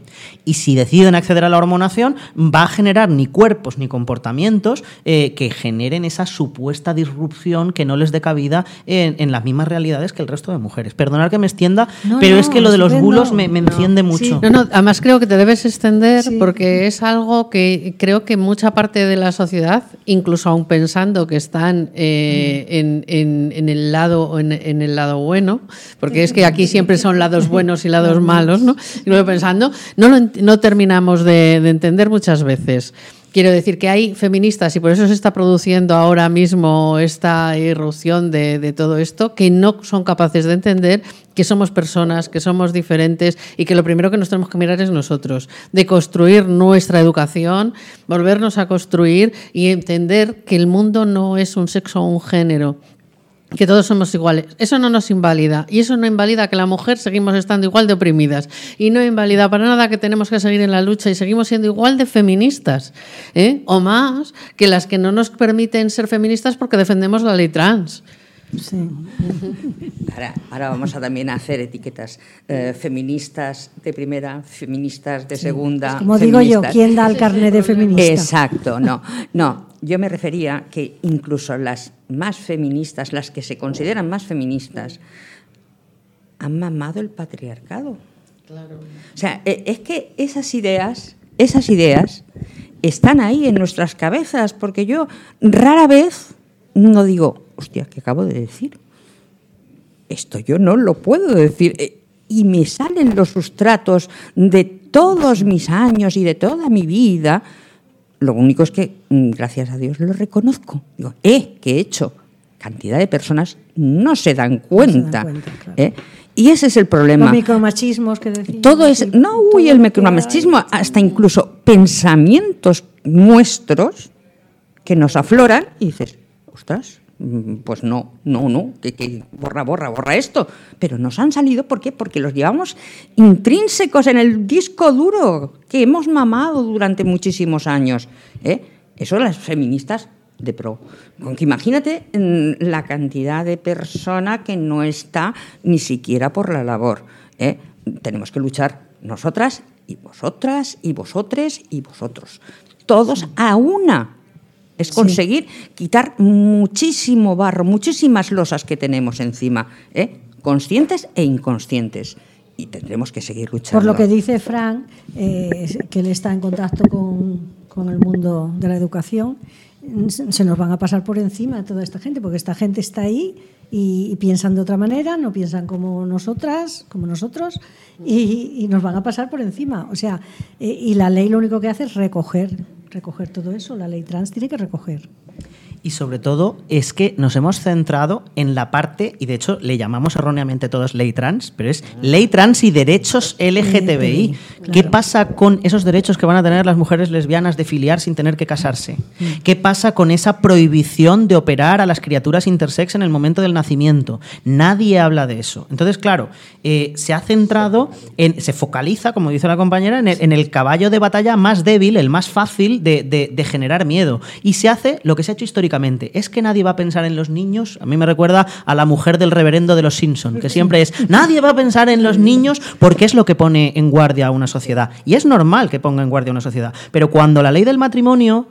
y si deciden acceder a la hormonación, va a generar ni cuerpos ni comportamientos eh, que generen esa supuesta disrupción que no les dé cabida en, en las mismas realidades que el resto de mujeres. Perdonad que me extienda, No, pero no, es que lo de los bulos me, me enciende mucho. No, no, además creo que te debes extender Sí. porque es algo que creo que mucha parte de la sociedad, incluso aún pensando que están eh, en, en- en el lado, en, el lado bueno, porque es que aquí siempre son lados buenos y lados malos, ¿no? Y luego pensando, no, no terminamos de, de entender muchas veces. Quiero decir que hay feministas, y por eso se está produciendo ahora mismo esta irrupción de, de todo esto, que no son capaces de entender que somos personas, que somos diferentes y que lo primero que nos tenemos que mirar es nosotros, de construir nuestra educación, volvernos a construir y entender que el mundo no es un sexo o un género, que todos somos iguales. Eso no nos invalida. Y eso no invalida que la mujer seguimos estando igual de oprimidas. Y no invalida para nada que tenemos que seguir en la lucha y seguimos siendo igual de feministas. ¿eh? O más que las que no nos permiten ser feministas porque defendemos la ley trans. Sí. Ahora, ahora vamos a también a hacer etiquetas eh, feministas de primera, feministas de segunda. Como digo yo, ¿quién da el carnet de feminista? Exacto, no. No, yo me refería que incluso las más feministas, las que se consideran más feministas, han mamado el patriarcado. O sea, e- es que esas ideas, esas ideas están ahí en nuestras cabezas, porque yo rara vez no digo, hostia, ¿qué acabo de decir? Esto yo no lo puedo decir. Eh, Y me salen los sustratos de todos mis años y de toda mi vida. Lo único es que, mm, gracias a Dios, lo reconozco. Digo, eh, ¿qué he hecho? Cantidad de personas no se dan cuenta. cuenta, claro. ¿eh? Y ese es el problema. Los micromachismos que decíamos. Todo es, no, uy, el micromachismo, hay. hasta incluso pensamientos nuestros que nos afloran y dices, ostras, pues no, no, no, que, que borra, borra, borra esto. Pero nos han salido, ¿por qué? Porque los llevamos intrínsecos en el disco duro que hemos mamado durante muchísimos años. ¿eh? Eso las feministas de pro. Aunque imagínate mm, la cantidad de persona que no está ni siquiera por la labor. ¿eh? Tenemos que luchar nosotras y vosotras y vosotres y vosotros. Todos a una. Es conseguir quitar muchísimo barro, muchísimas losas que tenemos encima, ¿eh? conscientes e inconscientes. Y tendremos que seguir luchando. Por lo que dice Fran, eh, que él está en contacto con, con el mundo de la educación, se nos van a pasar por encima toda esta gente, porque esta gente está ahí y, y piensan de otra manera, no piensan como nosotras, como nosotros, y, y nos van a pasar por encima. O sea, eh, y la ley lo único que hace es recoger, recoger todo eso. La ley trans tiene que recoger. Y sobre todo es que nos hemos centrado en la parte, y de hecho le llamamos erróneamente todos ley trans, pero es ley trans y derechos LGTBI. ¿Qué pasa con esos derechos que van a tener las mujeres lesbianas de filiar sin tener que casarse? ¿Qué pasa con esa prohibición de operar a las criaturas intersex en el momento del nacimiento? Nadie habla de eso. Entonces, claro, eh, se ha centrado, en, se focaliza, como dice la compañera, en el, en el caballo de batalla más débil, el más fácil de, de- de generar miedo. Y se hace lo que se ha hecho históricamente. Es que nadie va a pensar en los niños. A mí me recuerda a la mujer del reverendo de los Simpson, que siempre es, nadie va a pensar en los niños porque es lo que pone en guardia a una sociedad. Y es normal que ponga en guardia a una sociedad. Pero cuando la ley del matrimonio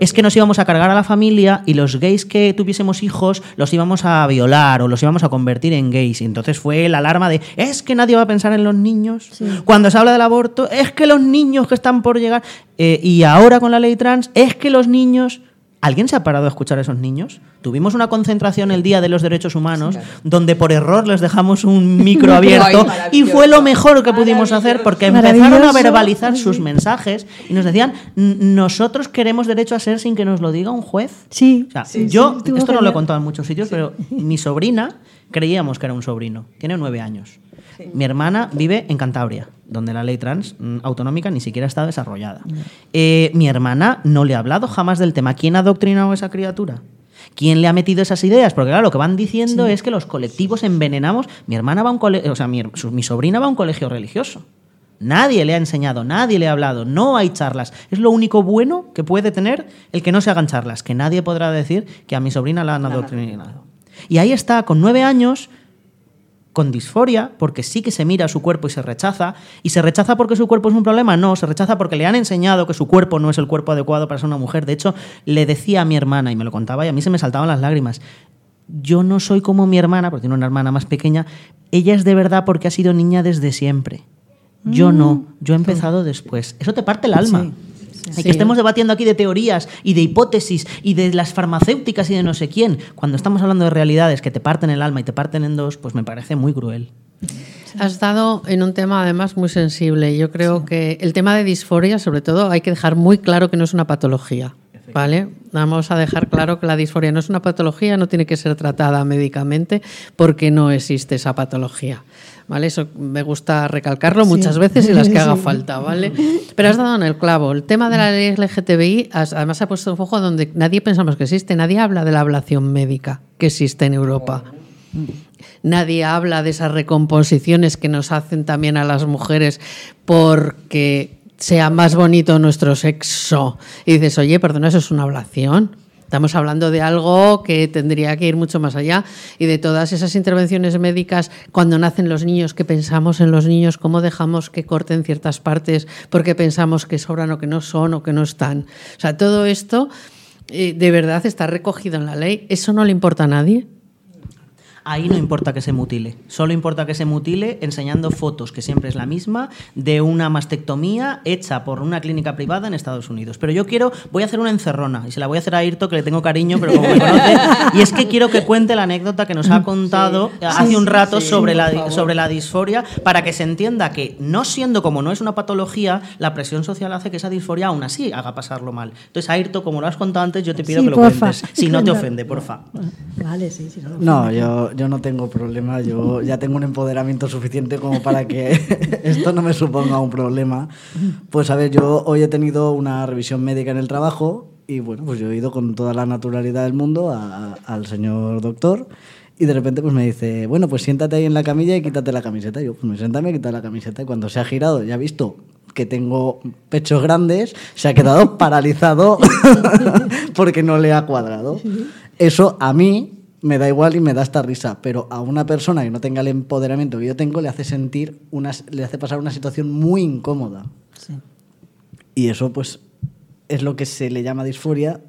es que nos íbamos a cargar a la familia y los gays que tuviésemos hijos los íbamos a violar o los íbamos a convertir en gays. Y entonces fue la alarma de, es que nadie va a pensar en los niños. Cuando se habla del aborto, es que los niños que están por llegar. Eh, y ahora con la ley trans, es que los niños... ¿Alguien se ha parado a escuchar a esos niños? Tuvimos una concentración el Día de los Derechos Humanos donde por error les dejamos un micro abierto y fue lo mejor que pudimos hacer porque empezaron a verbalizar sus mensajes y nos decían, "N- nosotros queremos derecho a ser sin que nos lo diga un juez. Sí. O sea, sí, yo, sí, esto no lo he contado en muchos sitios, pero mi sobrina creíamos que era un sobrino. Tiene nueve años. Mi hermana vive en Cantabria, donde la ley trans mm, autonómica ni siquiera está desarrollada. Eh, mi hermana no le ha hablado jamás del tema. ¿Quién ha adoctrinado a esa criatura? ¿Quién le ha metido esas ideas? Porque claro, lo que van diciendo es que los colectivos envenenamos. Mi hermana va a un colegio, o sea, mi, mi sobrina va a un colegio religioso. Nadie le ha enseñado, nadie le ha hablado, no hay charlas. Es lo único bueno que puede tener el que no se hagan charlas, que nadie podrá decir que a mi sobrina la han adoctrinado. Y ahí está, con nueve años, con disforia, porque sí que se mira su cuerpo y se rechaza. ¿Y se rechaza porque su cuerpo es un problema? No, se rechaza porque le han enseñado que su cuerpo no es el cuerpo adecuado para ser una mujer. De hecho, le decía a mi hermana, y me lo contaba, y a mí se me saltaban las lágrimas. Yo no soy como mi hermana, porque tiene una hermana más pequeña. Ella es de verdad porque ha sido niña desde siempre. Yo no, yo he empezado después. Eso te parte el alma. Y Sí. que estemos debatiendo aquí de teorías y de hipótesis y de las farmacéuticas y de no sé quién, cuando estamos hablando de realidades que te parten el alma y te parten en dos, pues me parece muy cruel. Has dado en un tema además muy sensible. Yo creo que el tema de disforia, sobre todo, hay que dejar muy claro que no es una patología. ¿Vale? Vamos a dejar claro que la disforia no es una patología, no tiene que ser tratada médicamente porque no existe esa patología. ¿Vale? Eso me gusta recalcarlo muchas veces y las que haga Sí. falta, ¿vale? Pero has dado en el clavo. El tema de la ley LGTBI además ha puesto un foco donde nadie pensamos que existe. Nadie habla de la ablación médica que existe en Europa. Nadie habla de esas recomposiciones que nos hacen también a las mujeres porque sea más bonito nuestro sexo. Y dices, oye, perdona, eso es una ablación. Estamos hablando de algo que tendría que ir mucho más allá y de todas esas intervenciones médicas cuando nacen los niños, que pensamos en los niños, cómo dejamos que corten ciertas partes porque pensamos que sobran o que no son o que no están. O sea, todo esto eh, de verdad está recogido en la ley. ¿Eso no le importa a nadie? Ahí no importa que se mutile, solo importa que se mutile enseñando fotos, que siempre es la misma, de una mastectomía hecha por una clínica privada en Estados Unidos. Pero yo quiero, voy a hacer una encerrona, y se la voy a hacer a Irto, que le tengo cariño, pero como me conoce, y es que quiero que cuente la anécdota que nos ha contado hace un rato sobre, la, sobre la disforia, para que se entienda que no siendo como no es una patología, la presión social hace que esa disforia aún así haga pasarlo mal. Entonces, Ayrto, como lo has contado antes, yo te pido Sí, que lo porfa. cuentes, si no te ofende, porfa. Vale, sí, sí. No, No, yo, yo no tengo problema, yo ya tengo un empoderamiento suficiente como para que esto no me suponga un problema. Pues a ver, yo hoy he tenido una revisión médica en el trabajo y bueno, pues yo he ido con toda la naturalidad del mundo a- a- al señor doctor y de repente pues me dice, bueno, pues siéntate ahí en la camilla y quítate la camiseta. Y yo, pues me senté, me quitado la camiseta y cuando se ha girado ya ha visto que tengo pechos grandes, se ha quedado paralizado porque no le ha cuadrado. Eso a mí me da igual y me da esta risa, pero a una persona que no tenga el empoderamiento que yo tengo le hace sentir una, le hace pasar una situación muy incómoda. Y eso pues es lo que se le llama disforia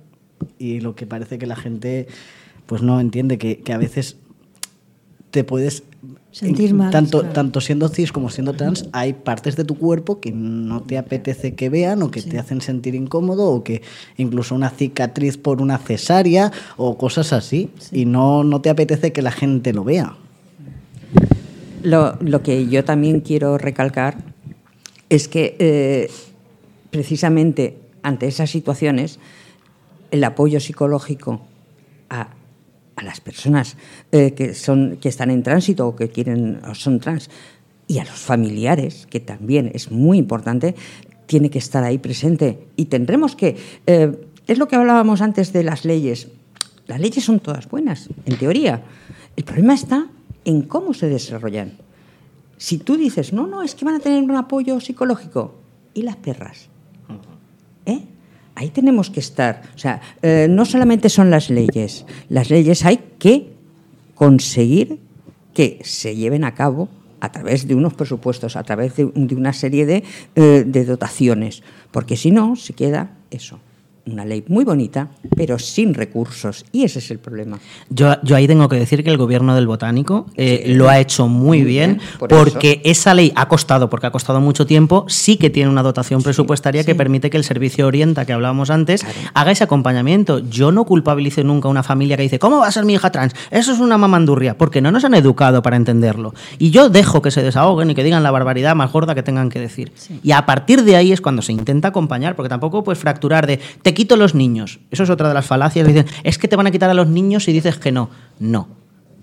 y lo que parece que la gente pues no entiende que, que a veces te puedes Sentir en- mal, tanto claro. tanto siendo cis como siendo trans hay partes de tu cuerpo que no te apetece que vean o que te hacen sentir incómodo o que incluso una cicatriz por una cesárea o cosas así y no no te apetece que la gente lo vea. Lo, lo que yo también quiero recalcar es que eh, precisamente ante esas situaciones el apoyo psicológico a, a las personas eh, que, son, que están en tránsito o que quieren o son trans y a los familiares, que también es muy importante, tiene que estar ahí presente. Y tendremos que... eh, es lo que hablábamos antes de las leyes. Las leyes son todas buenas, en teoría. El problema está en cómo se desarrollan. Si tú dices, no, no, es que van a tener un apoyo psicológico, ¿y las perras? ¿Eh? Ahí tenemos que estar. O sea, eh, no solamente son las leyes, las leyes hay que conseguir que se lleven a cabo a través de unos presupuestos, a través de, de una serie de, eh, de dotaciones, porque si no, se queda eso, una ley muy bonita, pero sin recursos, y ese es el problema. Yo, yo ahí tengo que decir que el gobierno del botánico eh, Sí. lo ha hecho muy, Muy bien, bien, por porque esa ley ha costado, porque ha costado mucho tiempo, sí que tiene una dotación presupuestaria que permite que el servicio Orienta, que hablábamos antes, haga ese acompañamiento. Yo no culpabilizo nunca a una familia que dice, ¿cómo va a ser mi hija trans? Eso es una mamandurria, porque no nos han educado para entenderlo. Y yo dejo que se desahoguen y que digan la barbaridad más gorda que tengan que decir. Y a partir de ahí es cuando se intenta acompañar, porque tampoco puedes fracturar de, te quito los niños. Eso es otra de las falacias. Dicen, es que te van a quitar a los niños si dices que no. No.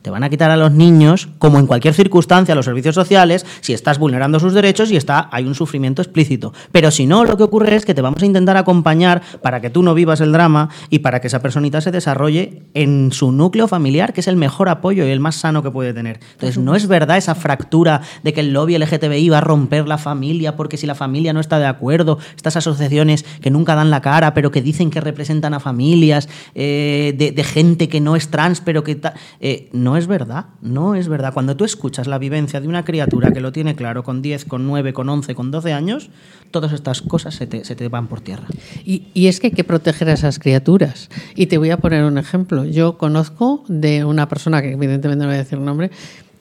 Te van a quitar a los niños, como en cualquier circunstancia, los servicios sociales, si estás vulnerando sus derechos y está, hay un sufrimiento explícito. Pero si no, lo que ocurre es que te vamos a intentar acompañar para que tú no vivas el drama y para que esa personita se desarrolle en su núcleo familiar, que es el mejor apoyo y el más sano que puede tener. Entonces, no es verdad esa fractura de que el lobby LGTBI va a romper la familia porque si la familia no está de acuerdo, estas asociaciones que nunca dan la cara, pero que dicen que representan a familias, eh, de, de gente que no es trans, pero que... eh, no es verdad, no es verdad. Cuando tú escuchas la vivencia de una criatura que lo tiene claro con 10, con 9, con 11, con 12 años, todas estas cosas se te, van por tierra. Y, y es que hay que proteger a esas criaturas. Y te voy a poner un ejemplo. Yo conozco de una persona, que evidentemente no voy a decir el nombre,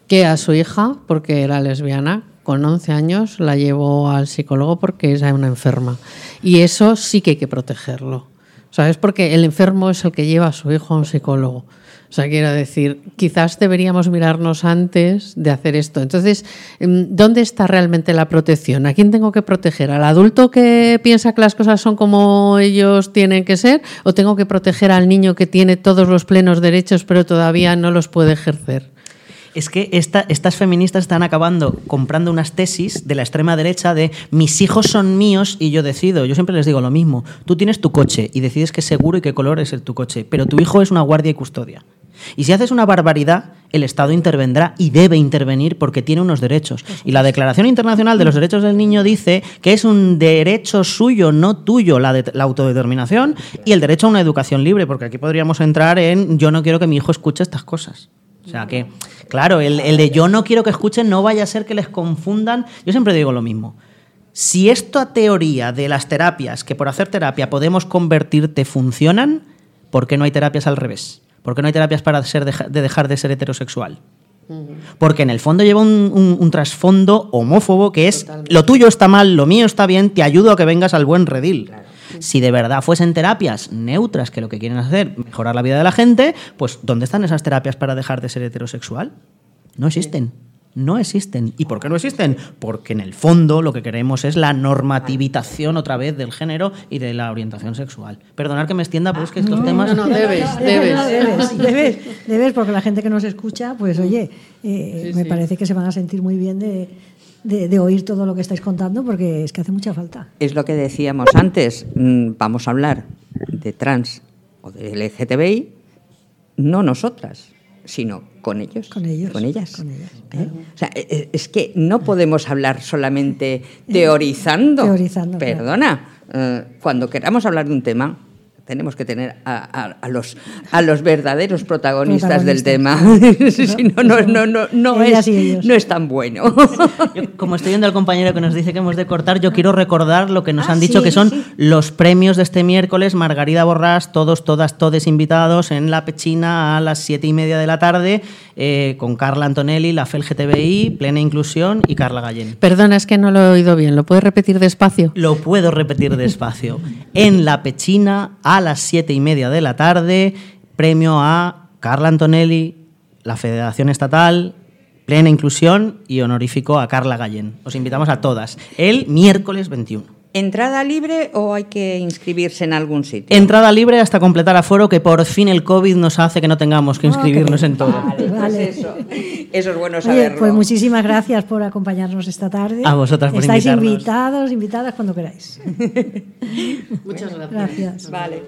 que a su hija, porque era lesbiana, con 11 años la llevó al psicólogo porque es una enferma. Y eso sí que hay que protegerlo. ¿Sabes? Porque el enfermo es el que lleva a su hijo a un psicólogo. O sea, quiero decir, quizás deberíamos mirarnos antes de hacer esto. Entonces, mm, ¿dónde está realmente la protección? ¿A quién tengo que proteger? ¿Al adulto que piensa que las cosas son como ellos tienen que ser? ¿O tengo que proteger al niño que tiene todos los plenos derechos pero todavía no los puede ejercer? Es que esta- estas feministas están acabando comprando unas tesis de la extrema derecha de mis hijos son míos y yo decido. Yo siempre les digo lo mismo. Tú tienes tu coche y decides qué seguro y qué color es el tu coche, pero tu hijo es una guardia y custodia. Y si haces una barbaridad, el Estado intervendrá y debe intervenir porque tiene unos derechos. Y la Declaración Internacional de los Derechos del Niño dice que es un derecho suyo, no tuyo, la, de- la autodeterminación y el derecho a una educación libre, porque aquí podríamos entrar en yo no quiero que mi hijo escuche estas cosas. O sea que, claro, el, el de yo no quiero que escuchen no vaya a ser que les confundan. Yo siempre digo lo mismo. Si esta teoría de las terapias, que por hacer terapia podemos convertirte, funcionan, ¿por qué no hay terapias al revés? ¿Por qué no hay terapias para ser deja- de dejar de ser heterosexual? Porque en el fondo lleva un, un- un trasfondo homófobo que es lo tuyo está mal, lo mío está bien, te ayudo a que vengas al buen redil. Si de verdad fuesen terapias neutras que lo que quieren hacer, mejorar la vida de la gente, pues ¿dónde están esas terapias para dejar de ser heterosexual? No existen. No existen. ¿Y por qué no existen? Porque en el fondo lo que queremos es la normativización otra vez del género y de la orientación sexual. Perdonar que me extienda, pero es que estos temas... no, no, debes, debes. No, debes, debes, debes, porque la gente que nos escucha, pues oye, eh, me parece que se van a sentir muy bien de, de- de oír todo lo que estáis contando, porque es que hace mucha falta. Es lo que decíamos antes, mm, vamos a hablar de trans o de LGTBI, no nosotras, sino con ellos. Con ellos, Con ellas. con ellas, ¿eh? O sea, e- e- es que no podemos hablar solamente teorizando. Teorizando. Perdona, eh, cuando queramos hablar de un tema, tenemos que tener a, a- a los, a los verdaderos protagonistas, del tema. Si no, no, no, no, no es, no es tan bueno. Yo, como estoy viendo al compañero que nos dice que hemos de cortar, yo quiero recordar lo que nos Ah, han dicho sí, que son sí. los premios de este miércoles. Margarida Borrás, todos, todas, todes invitados en La Pechina a las siete y media de la tarde eh, con Carla Antonelli, la FELGTBI, Plena Inclusión y Carla Gallén. Perdona, es que no lo he oído bien. ¿Lo puedes repetir despacio? Lo puedo repetir despacio. En La Pechina, a las siete y media de la tarde, premio a Carla Antonelli, la Federación Estatal, Plena Inclusión y honorífico a Carla Gallén. Os invitamos a todas. El miércoles 21. ¿Entrada libre o hay que inscribirse en algún sitio? Entrada libre hasta completar aforo, que por fin el COVID nos hace que no tengamos que inscribirnos en todo. Vale, pues eso. Eso es bueno Oye, saberlo. pues muchísimas gracias por acompañarnos esta tarde. A vosotras por Estáis invitarnos. invitados, invitadas cuando queráis. Muchas gracias. Gracias. Vale.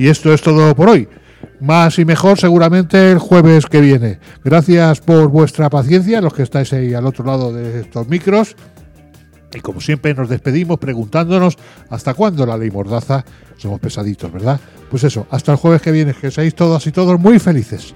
Y esto es todo por hoy. Más y mejor seguramente el jueves que viene. Gracias por vuestra paciencia, los que estáis ahí al otro lado de estos micros. Y como siempre nos despedimos preguntándonos hasta cuándo la ley mordaza. Somos pesaditos, ¿verdad? Pues eso, hasta el jueves que viene, que seáis todas y todos muy felices.